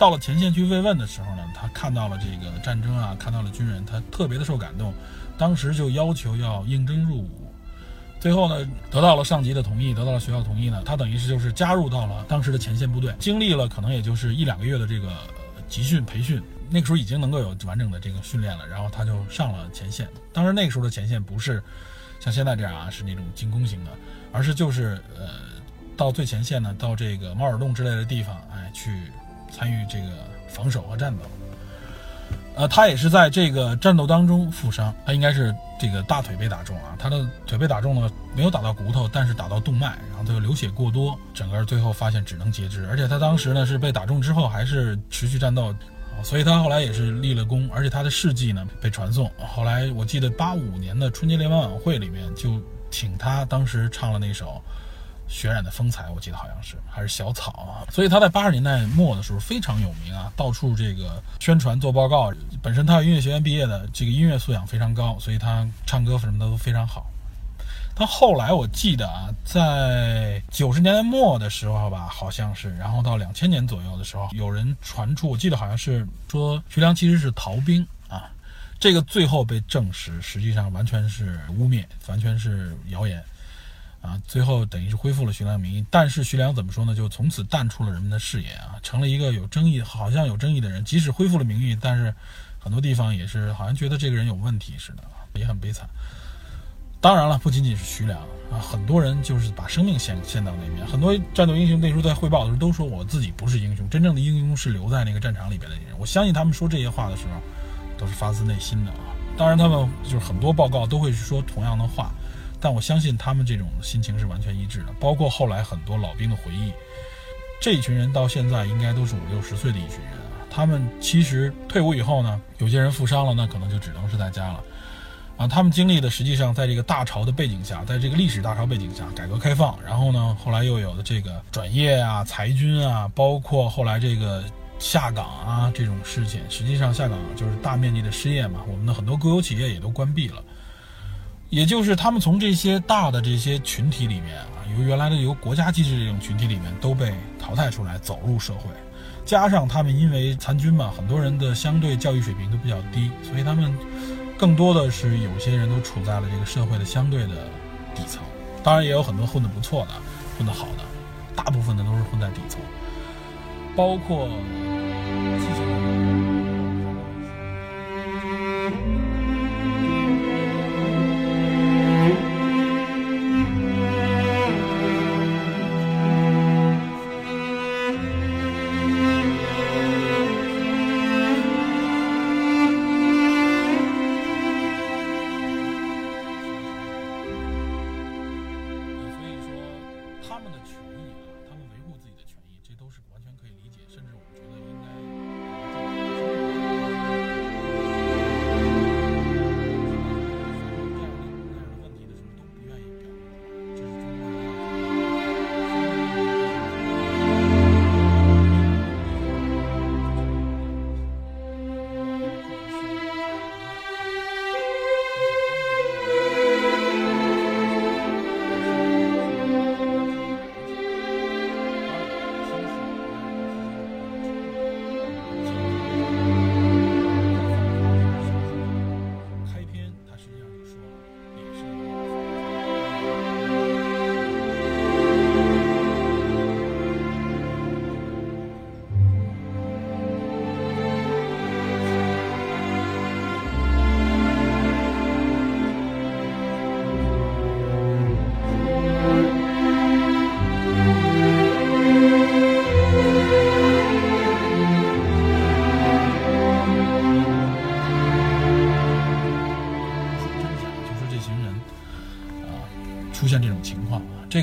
到了前线去慰问的时候呢，他看到了这个战争啊，看到了军人，他特别的受感动，当时就要求要应征入伍，最后呢，得到了上级的同意，得到了学校同意呢，他等于是就是加入到了当时的前线部队，经历了可能也就是一两个月的这个集训培训，那个时候已经能够有完整的这个训练了，然后他就上了前线。当然那个时候的前线不是像现在这样啊，是那种进攻型的。而是就是呃，到最前线呢，到这个猫耳洞之类的地方，哎，去参与这个防守和战斗。呃，他也是在这个战斗当中负伤，他应该是这个大腿被打中啊，他的腿被打中呢，没有打到骨头，但是打到动脉，然后他就流血过多，整个最后发现只能截肢。而且他当时呢是被打中之后还是持续战斗，所以他后来也是立了功，而且他的事迹呢被传颂。后来我记得八五年的春节联欢晚会里面就。请他当时唱了那首《血染的风采》，我记得好像是还是小草啊，所以他在八十年代末的时候非常有名啊，到处这个宣传做报告。本身他音乐学院毕业的，这个音乐素养非常高，所以他唱歌什么的都非常好。他后来我记得啊，在九十年代末的时候吧，好像是，然后到两千年左右的时候，有人传出，我记得好像是说徐良其实是逃兵啊。这个最后被证实，实际上完全是污蔑，完全是谣言。啊，最后等于是恢复了徐良的名义，但是徐良怎么说呢？就从此淡出了人们的视野啊，成了一个有争议，好像有争议的人。即使恢复了名誉，但是很多地方也是好像觉得这个人有问题似的，也很悲惨。当然了，不仅仅是徐良啊，很多人就是把生命献献到那边。很多战斗英雄那时候在汇报的时候都说，我自己不是英雄，真正的英雄是留在那个战场里边的人。我相信他们说这些话的时候，都是发自内心的啊。当然，他们就是很多报告都会说同样的话。但我相信他们这种心情是完全一致的，包括后来很多老兵的回忆，这一群人到现在应该都是五六十岁的一群人啊。他们其实退伍以后呢，有些人负伤了，那可能就只能是在家了啊。他们经历的实际上在这个大潮的背景下，在这个历史大潮背景下，改革开放，然后呢，后来又有了这个转业啊、裁军啊，包括后来这个下岗啊这种事情，实际上下岗就是大面积的失业嘛。我们的很多国有企业也都关闭了。也就是他们从这些大的这些群体里面啊，由原来的由国家机制这种群体里面都被淘汰出来，走入社会，加上他们因为参军嘛，很多人的相对教育水平都比较低，所以他们更多的是有些人都处在了这个社会的相对的底层，当然也有很多混得不错的，混得好的，大部分的都是混在底层，包括。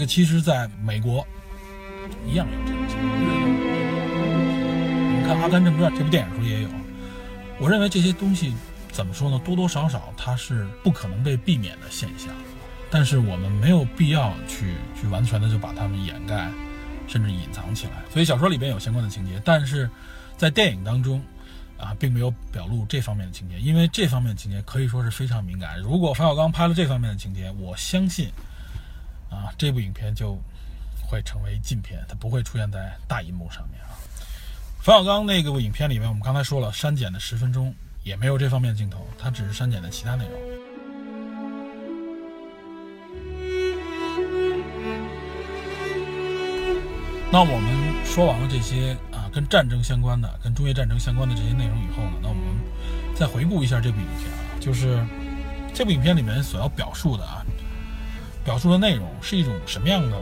其实在美国一样有这种情况。你看《阿甘正传》这部电影时候也有。我认为这些东西怎么说呢？多多少少它是不可能被避免的现象，但是我们没有必要去去完全的就把它们掩盖，甚至隐藏起来。所以小说里边有相关的情节，但是在电影当中啊，并没有表露这方面的情节，因为这方面的情节可以说是非常敏感。如果冯小刚拍了这方面的情节，我相信。啊，这部影片就会成为禁片，它不会出现在大银幕上面啊。冯小刚那个影片里面，我们刚才说了，删减的十分钟也没有这方面的镜头，它只是删减的其他内容。那我们说完了这些啊，跟战争相关的、跟中越战争相关的这些内容以后呢，那我们再回顾一下这部影片啊，就是这部影片里面所要表述的啊。表述的内容是一种什么样的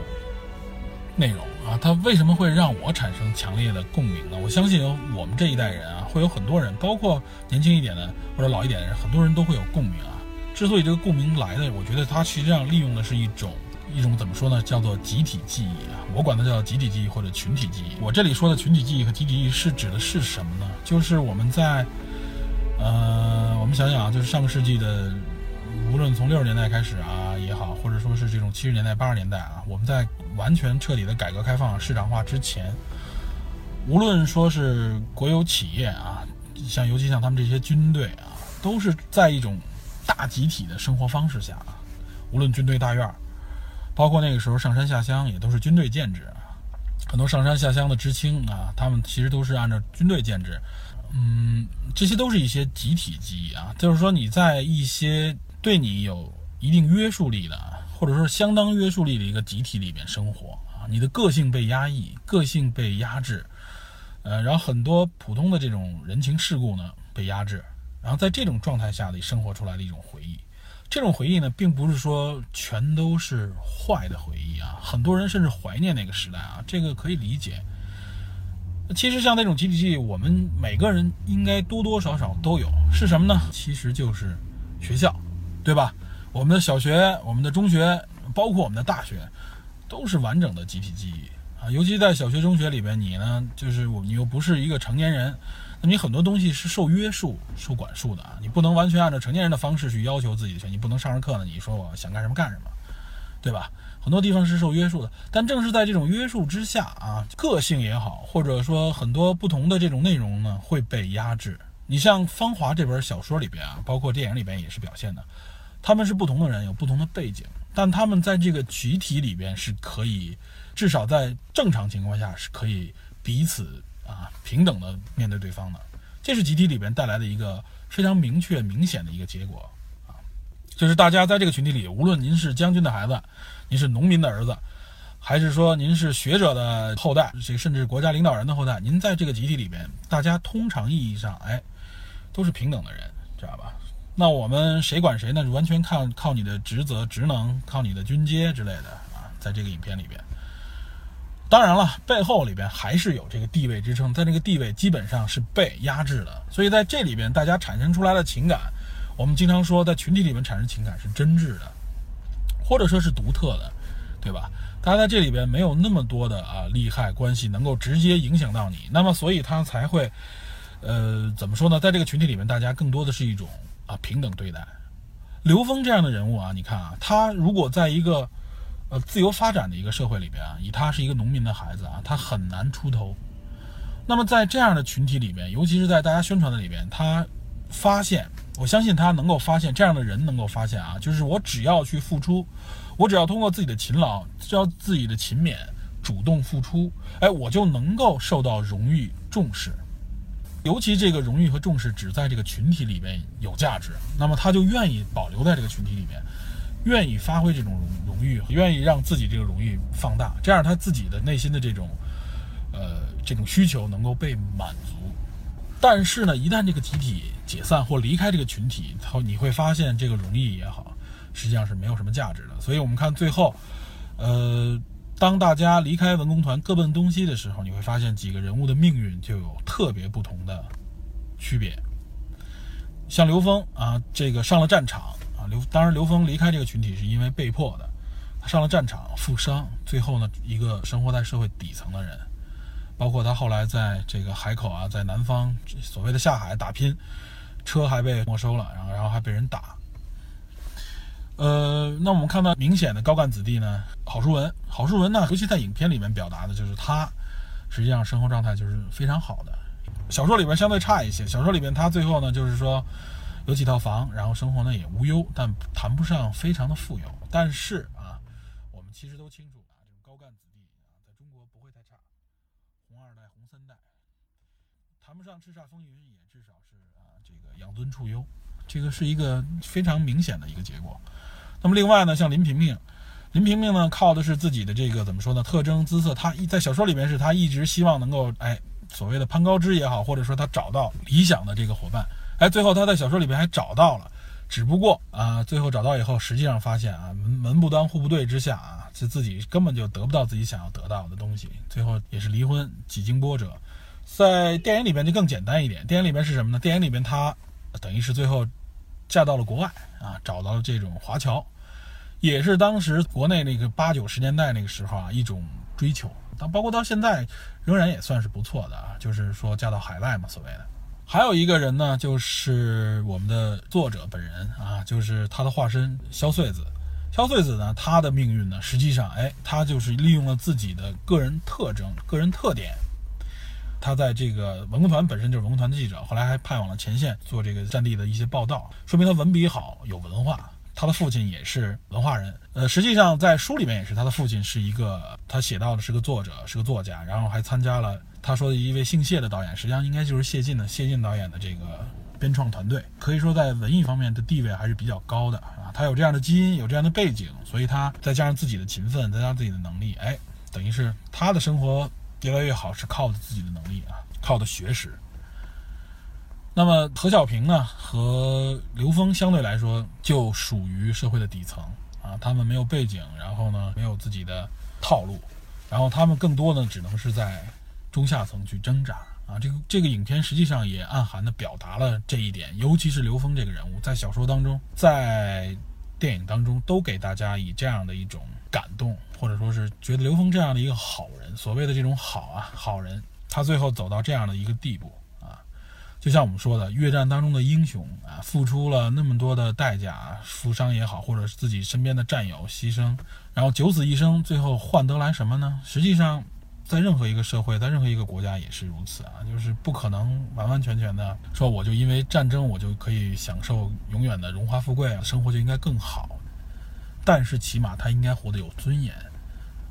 内容啊？它为什么会让我产生强烈的共鸣呢？我相信我们这一代人啊，会有很多人，包括年轻一点的或者老一点的人，很多人都会有共鸣啊。之所以这个共鸣来的，我觉得它实际上利用的是一种一种怎么说呢？叫做集体记忆啊。我管它叫集体记忆或者群体记忆。我这里说的群体记忆和集体记忆是指的是什么呢？就是我们在呃，我们想想啊，就是上个世纪的。无论从六十年代开始啊也好，或者说是这种七十年代、八十年代啊，我们在完全彻底的改革开放、市场化之前，无论说是国有企业啊，像尤其像他们这些军队啊，都是在一种大集体的生活方式下啊。无论军队大院，包括那个时候上山下乡，也都是军队建制。很多上山下乡的知青啊，他们其实都是按照军队建制。嗯，这些都是一些集体记忆啊，就是说你在一些对你有一定约束力的，或者说相当约束力的一个集体里面生活啊，你的个性被压抑，个性被压制，呃，然后很多普通的这种人情世故呢被压制，然后在这种状态下的生活出来的一种回忆，这种回忆呢，并不是说全都是坏的回忆啊，很多人甚至怀念那个时代啊，这个可以理解。其实像那种集体记忆，我们每个人应该多多少少都有，是什么呢？其实就是学校，对吧？我们的小学、我们的中学，包括我们的大学，都是完整的集体记忆啊。尤其在小学、中学里边，你呢，就是我，你又不是一个成年人，那你很多东西是受约束、受管束的啊。你不能完全按照成年人的方式去要求自己的权，你不能上着课呢，你说我想干什么干什么，对吧？很多地方是受约束的，但正是在这种约束之下啊，个性也好，或者说很多不同的这种内容呢，会被压制。你像《芳华》这本小说里边啊，包括电影里边也是表现的，他们是不同的人，有不同的背景，但他们在这个集体里边是可以，至少在正常情况下是可以彼此啊平等的面对对方的。这是集体里边带来的一个非常明确、明显的一个结果啊。就是大家在这个群体里，无论您是将军的孩子，您是农民的儿子，还是说您是学者的后代，这甚至国家领导人的后代，您在这个集体里边，大家通常意义上，哎，都是平等的人，知道吧？那我们谁管谁呢？完全看靠你的职责、职能，靠你的军阶之类的啊。在这个影片里边，当然了，背后里边还是有这个地位支撑，在这个地位基本上是被压制的，所以在这里边，大家产生出来的情感。我们经常说，在群体里面产生情感是真挚的，或者说是独特的，对吧？大家在这里边没有那么多的啊利害关系能够直接影响到你，那么所以他才会，呃，怎么说呢？在这个群体里面，大家更多的是一种啊平等对待。刘峰这样的人物啊，你看啊，他如果在一个呃自由发展的一个社会里边啊，以他是一个农民的孩子啊，他很难出头。那么在这样的群体里面，尤其是在大家宣传的里边，他发现。我相信他能够发现这样的人能够发现啊，就是我只要去付出，我只要通过自己的勤劳，只要自己的勤勉，主动付出，哎，我就能够受到荣誉重视。尤其这个荣誉和重视只在这个群体里面有价值，那么他就愿意保留在这个群体里面，愿意发挥这种荣荣誉，愿意让自己这个荣誉放大，这样他自己的内心的这种呃这种需求能够被满足。但是呢，一旦这个集体解散或离开这个群体，后你会发现这个荣誉也好，实际上是没有什么价值的。所以，我们看最后，呃，当大家离开文工团各奔东西的时候，你会发现几个人物的命运就有特别不同的区别。像刘峰啊，这个上了战场啊，刘当然刘峰离开这个群体是因为被迫的，他上了战场负伤，最后呢，一个生活在社会底层的人。包括他后来在这个海口啊，在南方所谓的下海打拼，车还被没收了，然后然后还被人打。呃，那我们看到明显的高干子弟呢，郝淑文，郝淑文呢，尤其在影片里面表达的就是他实际上生活状态就是非常好的。小说里边相对差一些，小说里边他最后呢就是说有几套房，然后生活呢也无忧，但谈不上非常的富有。但是啊，我们其实都清楚啊，这种高干子弟啊，在中国不会太差，红二代、红三代。谈不上叱咤风云，也至少是啊，这个养尊处优，这个是一个非常明显的一个结果。那么另外呢，像林萍萍，林萍萍呢靠的是自己的这个怎么说呢？特征姿色，她一在小说里面是她一直希望能够哎，所谓的攀高枝也好，或者说她找到理想的这个伙伴，哎，最后她在小说里面还找到了，只不过啊，最后找到以后，实际上发现啊，门门不当户不对之下啊，就自己根本就得不到自己想要得到的东西，最后也是离婚，几经波折。在电影里边就更简单一点。电影里边是什么呢？电影里边她等于是最后嫁到了国外啊，找到了这种华侨，也是当时国内那个八九十年代那个时候啊一种追求。但包括到现在仍然也算是不错的啊，就是说嫁到海外嘛，所谓的。还有一个人呢，就是我们的作者本人啊，就是他的化身萧穗子。萧穗子呢，他的命运呢，实际上哎，他就是利用了自己的个人特征、个人特点。他在这个文工团本身就是文工团的记者，后来还派往了前线做这个战地的一些报道，说明他文笔好，有文化。他的父亲也是文化人。呃，实际上在书里面也是，他的父亲是一个，他写到的是个作者，是个作家，然后还参加了他说的一位姓谢的导演，实际上应该就是谢晋的谢晋导演的这个编创团队，可以说在文艺方面的地位还是比较高的啊。他有这样的基因，有这样的背景，所以他再加上自己的勤奋，再加上自己的能力，哎，等于是他的生活越来越好，是靠自己的能力啊，靠的学识。那么何小平呢和刘峰相对来说就属于社会的底层啊，他们没有背景，然后呢没有自己的套路，然后他们更多呢只能是在中下层去挣扎啊。这个这个影片实际上也暗含的表达了这一点，尤其是刘峰这个人物，在小说当中，在电影当中都给大家以这样的一种感动，或者说是觉得刘峰这样的一个好人，所谓的这种好啊好人，他最后走到这样的一个地步。就像我们说的，越战当中的英雄啊，付出了那么多的代价，负伤也好，或者是自己身边的战友牺牲，然后九死一生，最后换得来什么呢？实际上，在任何一个社会，在任何一个国家也是如此啊，就是不可能完完全全的说，我就因为战争，我就可以享受永远的荣华富贵啊，生活就应该更好。但是起码他应该活得有尊严，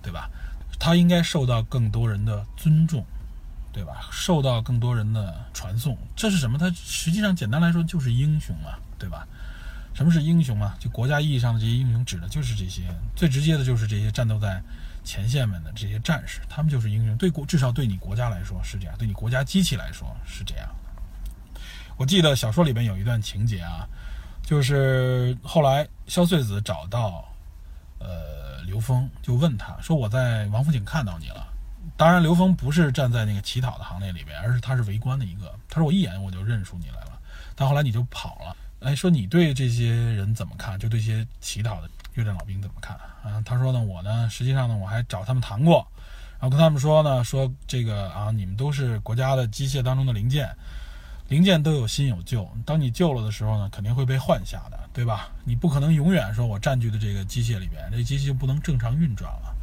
对吧？他应该受到更多人的尊重。对吧？受到更多人的传颂，这是什么？它实际上简单来说就是英雄嘛，对吧？什么是英雄嘛？就国家意义上的这些英雄，指的就是这些最直接的，就是这些战斗在前线们的这些战士，他们就是英雄。对国，至少对你国家来说是这样，对你国家机器来说是这样。我记得小说里边有一段情节啊，就是后来萧穗子找到呃刘峰，就问他说：“我在王府井看到你了。”当然，刘峰不是站在那个乞讨的行列里边，而是他是围观的一个。他说：“我一眼我就认出你来了。”但后来你就跑了。哎，说你对这些人怎么看？就对这些乞讨的越战老兵怎么看？啊，他说呢，我呢，实际上呢，我还找他们谈过，然后跟他们说呢，说这个啊，你们都是国家的机械当中的零件，零件都有新有旧。当你旧了的时候呢，肯定会被换下的，对吧？你不可能永远说我占据的这个机械里边，这机器就不能正常运转了。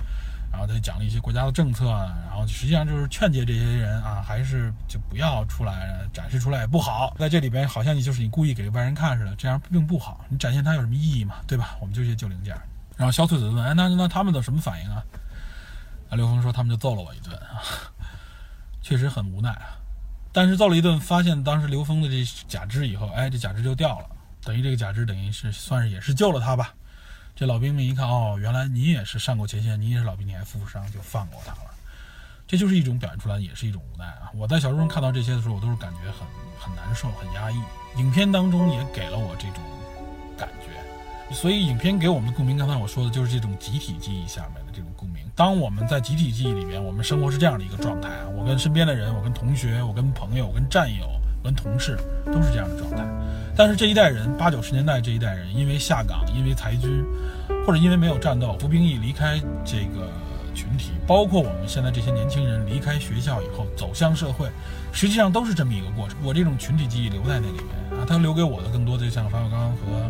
然后他讲了一些国家的政策啊，然后实际上就是劝诫这些人啊，还是就不要出来展示出来也不好。在这里边，好像你就是你故意给外人看似的，这样并不好。你展现它有什么意义嘛？对吧？我们就些旧零件。然后萧翠子问：“哎，那那他们的什么反应啊？”啊，刘峰说：“他们就揍了我一顿啊，确实很无奈啊。但是揍了一顿，发现当时刘峰的这假肢以后，哎，这假肢就掉了，等于这个假肢等于是算是也是救了他吧。”这老兵们一看，哦，原来你也是上过前线，你也是老兵，你还负伤，就放过他了。这就是一种表现出来，也是一种无奈啊。我在小说中看到这些的时候，我都是感觉很很难受，很压抑。影片当中也给了我这种感觉，所以影片给我们的共鸣，刚才我说的就是这种集体记忆下面的这种共鸣。当我们在集体记忆里边，我们生活是这样的一个状态啊，我跟身边的人，我跟同学，我跟朋友，我跟战友。跟同事都是这样的状态，但是这一代人八九十年代这一代人，因为下岗，因为裁军，或者因为没有战斗，服兵役离开这个群体，包括我们现在这些年轻人离开学校以后走向社会，实际上都是这么一个过程。我这种群体记忆留在那里面啊，它留给我的更多的像冯小刚和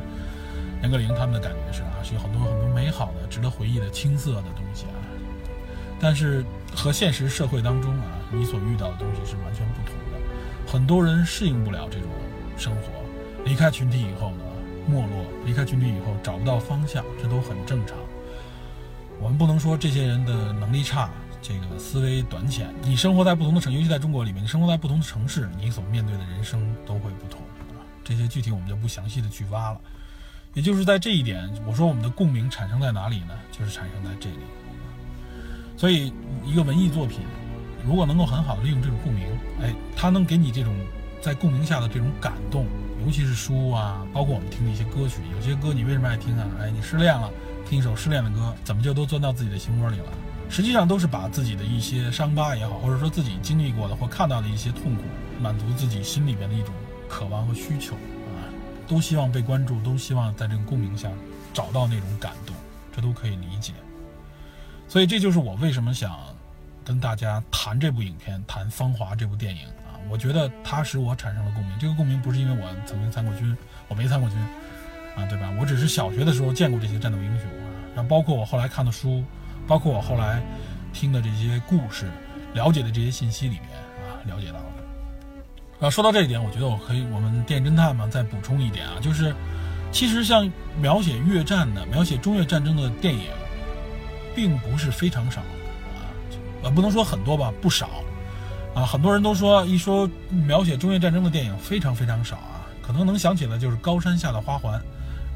严歌苓他们的感觉是啊，是有很多很多美好的、值得回忆的青涩的东西啊，但是和现实社会当中啊，你所遇到的东西是完全不同。很多人适应不了这种生活，离开群体以后呢，没落；离开群体以后找不到方向，这都很正常。我们不能说这些人的能力差，这个思维短浅。你生活在不同的城，尤其在中国里面，你生活在不同的城市，你所面对的人生都会不同啊。这些具体我们就不详细的去挖了。也就是在这一点，我说我们的共鸣产生在哪里呢？就是产生在这里。所以，一个文艺作品。如果能够很好的利用这种共鸣，哎，它能给你这种在共鸣下的这种感动，尤其是书啊，包括我们听的一些歌曲，有些歌你为什么爱听啊？哎，你失恋了，听一首失恋的歌，怎么就都钻到自己的心窝里了？实际上都是把自己的一些伤疤也好，或者说自己经历过的或看到的一些痛苦，满足自己心里边的一种渴望和需求啊，都希望被关注，都希望在这种共鸣下找到那种感动，这都可以理解。所以这就是我为什么想。跟大家谈这部影片，谈《芳华》这部电影啊，我觉得它使我产生了共鸣。这个共鸣不是因为我曾经参过军，我没参过军啊，对吧？我只是小学的时候见过这些战斗英雄啊，然后包括我后来看的书，包括我后来听的这些故事，了解的这些信息里面啊，了解到的。啊，说到这一点，我觉得我可以，我们电侦探嘛，再补充一点啊，就是其实像描写越战的、描写中越战争的电影，并不是非常少，呃，不能说很多吧，不少啊。很多人都说，一说描写中越战争的电影非常非常少啊，可能能想起的就是《高山下的花环》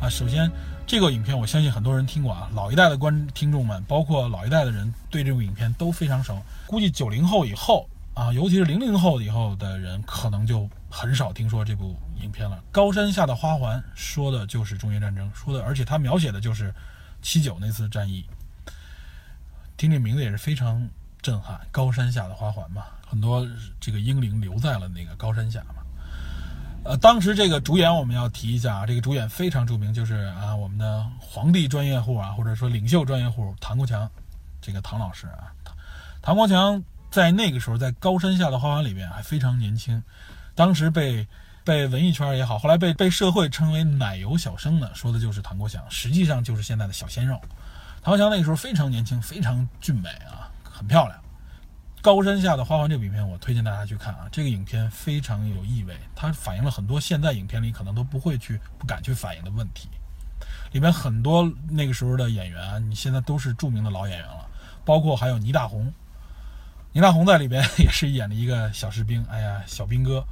啊。首先，这个影片我相信很多人听过啊，老一代的观听众们，包括老一代的人对这部影片都非常熟。估计九零后以后啊，尤其是零零后以后的人，可能就很少听说这部。影片了，《高山下的花环》说的就是中越战争，说的，而且它描写的就是七九那次战役。听这名字也是非常震撼，《高山下的花环》嘛，很多这个英灵留在了那个高山下嘛。呃，当时这个主演我们要提一下啊，这个主演非常著名，就是啊我们的皇帝专业户啊，或者说领袖专业户唐国强，这个唐老师啊，唐国强在那个时候在《高山下的花环》里面还非常年轻，当时被。被文艺圈也好，后来被被社会称为“奶油小生”的，说的就是唐国强，实际上就是现在的小鲜肉。唐国强那个时候非常年轻，非常俊美啊，很漂亮。高山下的花环这部影片，我推荐大家去看啊，这个影片非常有意味，它反映了很多现在影片里可能都不会去、不敢去反映的问题。里面很多那个时候的演员，你现在都是著名的老演员了，包括还有倪大红。倪大红在里边也是演了一个小士兵，哎呀，小兵哥。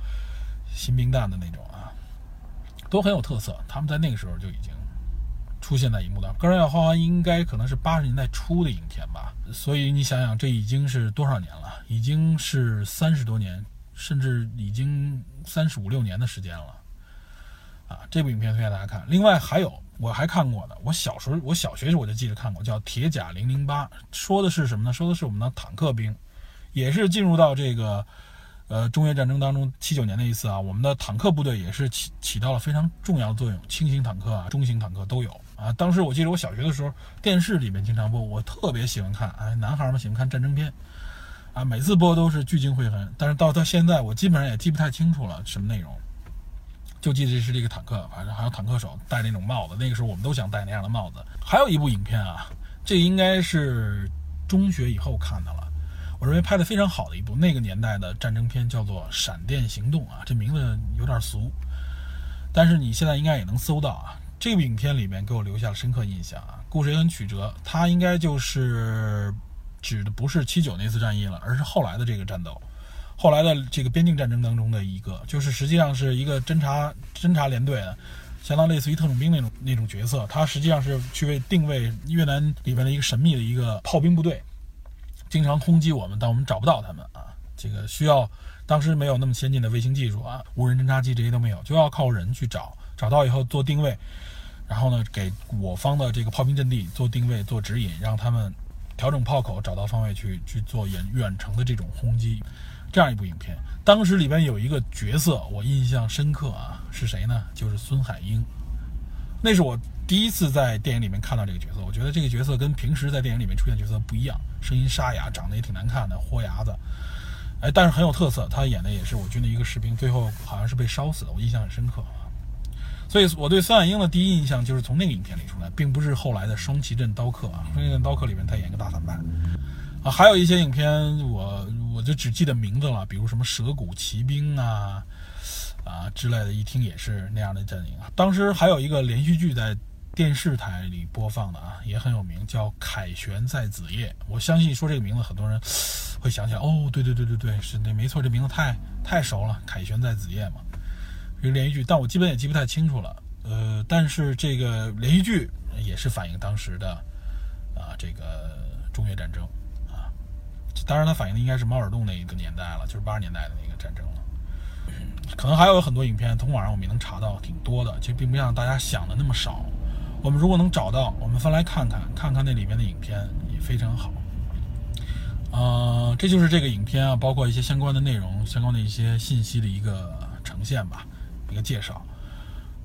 新兵蛋的那种啊，都很有特色。他们在那个时候就已经出现在荧幕上。《高山下花环》应该可能是八十年代初的影片吧，所以你想想，这已经是多少年了？已经是三十多年，甚至已经三十五六年的时间了。啊，这部影片推荐大家看。另外还有我还看过的，我小时候我小学时我就记着看过，叫《铁甲零零八》，说的是什么呢？说的是我们的坦克兵，也是进入到这个。呃，中越战争当中，七九年那一次啊，我们的坦克部队也是起起到了非常重要的作用，轻型坦克啊、中型坦克都有啊。当时我记得我小学的时候，电视里面经常播，我特别喜欢看，哎，男孩们喜欢看战争片，啊，每次播都是聚精会神。但是到到现在，我基本上也记不太清楚了什么内容，就记得是这个坦克，反正还有坦克手戴那种帽子，那个时候我们都想戴那样的帽子。还有一部影片啊，这应该是中学以后看的了。我认为拍的非常好的一部那个年代的战争片叫做《闪电行动》啊，这名字有点俗，但是你现在应该也能搜到啊。这部影片里面给我留下了深刻印象啊，故事也很曲折。它应该就是指的不是七九那次战役了，而是后来的这个战斗，后来的这个边境战争当中的一个，就是实际上是一个侦察侦察连队，相当类似于特种兵那种那种角色。他实际上是去为定位越南里边的一个神秘的一个炮兵部队。经常轰击我们，但我们找不到他们啊！这个需要当时没有那么先进的卫星技术啊，无人侦察机这些都没有，就要靠人去找，找到以后做定位，然后呢给我方的这个炮兵阵地做定位、做指引，让他们调整炮口，找到方位去去做远远程的这种轰击。这样一部影片，当时里边有一个角色我印象深刻啊，是谁呢？就是孙海英，那是我。第一次在电影里面看到这个角色，我觉得这个角色跟平时在电影里面出现角色不一样，声音沙哑，长得也挺难看的，豁牙子，哎，但是很有特色。他演的也是我军的一个士兵，最后好像是被烧死的，我印象很深刻。所以我对孙海英的第一印象就是从那个影片里出来，并不是后来的《双旗镇刀客》啊，《双旗镇刀客》里面他演一个大反派啊，还有一些影片我我就只记得名字了，比如什么《蛇骨奇兵》啊啊之类的，一听也是那样的阵营啊。当时还有一个连续剧在。电视台里播放的啊，也很有名，叫《凯旋在子夜》。我相信说这个名字，很多人会想起来。哦，对对对对对，是那没错，这名字太太熟了，《凯旋在子夜》嘛，一个连续剧，但我基本也记不太清楚了。呃，但是这个连续剧也是反映当时的啊这个中越战争啊，当然它反映的应该是猫耳洞那一个年代了，就是八十年代的那个战争了。可能还有很多影片，从网上我们也能查到挺多的，其实并不像大家想的那么少。我们如果能找到，我们翻来看看，看看那里面的影片也非常好。呃，这就是这个影片啊，包括一些相关的内容、相关的一些信息的一个呈现吧，一个介绍。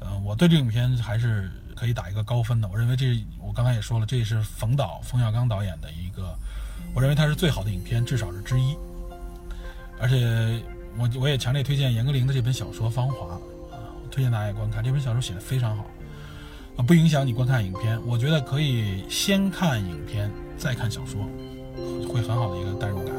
呃，我对这影片还是可以打一个高分的。我认为这，我刚才也说了，这也是冯导冯小刚导演的一个，我认为他是最好的影片，至少是之一。而且我我也强烈推荐严歌苓的这本小说《芳华》，推荐大家观看这本小说，写的非常好。不影响你观看影片，我觉得可以先看影片再看小说，会很好的一个代入感。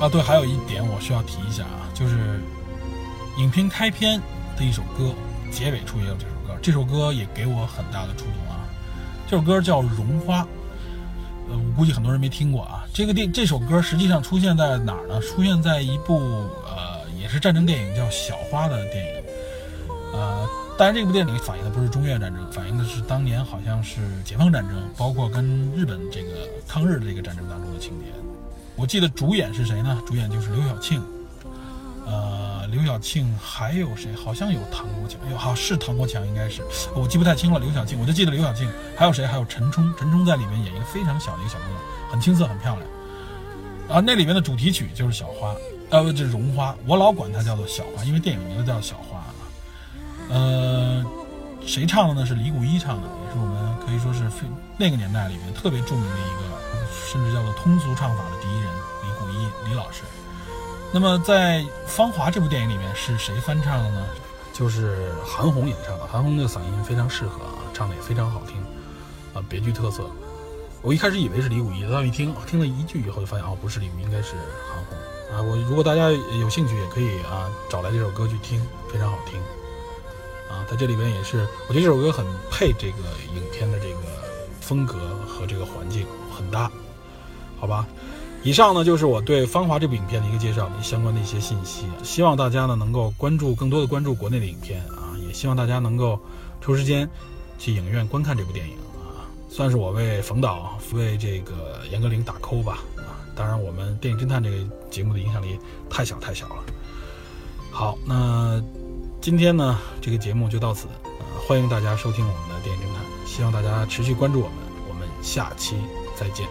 啊，对，还有一点我需要提一下啊，就是影片开篇的一首歌，结尾处也有这首歌，这首歌也给我很大的触动啊。这首歌叫《绒花》，呃，我估计很多人没听过啊。这个电这首歌实际上出现在哪儿呢？出现在一部呃也是战争电影叫《小花》的电影，呃，当然这部电影反映的不是中越战争，反映的是当年好像是解放战争，包括跟日本这个抗日的这个战争当中的情节。我记得主演是谁呢？主演就是刘晓庆，呃，刘晓庆还有谁？好像有唐国强，有好是唐国强，应该是我记不太清了。刘晓庆，我就记得刘晓庆，还有谁？还有陈冲，陈冲在里面演一个非常小的一个小姑娘，很青涩，很漂亮。啊，那里面的主题曲就是《小花》，呃，这是《绒花》，我老管它叫做《小花》，因为电影名字叫《小花》啊。呃，谁唱的呢？是李谷一唱的，也是我们可以说是非那个年代里面特别著名的一个，甚至叫做通俗唱法的第一，那么在《芳华》这部电影里面是谁翻唱的呢？就是韩红演唱的。韩红的嗓音非常适合啊，唱的也非常好听，啊，别具特色。我一开始以为是李谷一，到一听，听了一句以后就发现哦，不是李谷一，应该是韩红啊。我如果大家有兴趣，也可以啊找来这首歌去听，非常好听。啊，在这里边也是，我觉得这首歌很配这个影片的这个风格和这个环境很搭，好吧？以上呢就是我对《芳华》这部影片的一个介绍，相关的一些信息。希望大家呢能够关注更多的关注国内的影片啊，也希望大家能够抽时间去影院观看这部电影啊，算是我为冯导为这个严歌苓打 call 吧啊。当然，我们电影侦探这个节目的影响力太小太小了。好，那。今天呢，这个节目就到此，欢迎大家收听我们的电影侦探，希望大家持续关注我们，我们下期再见。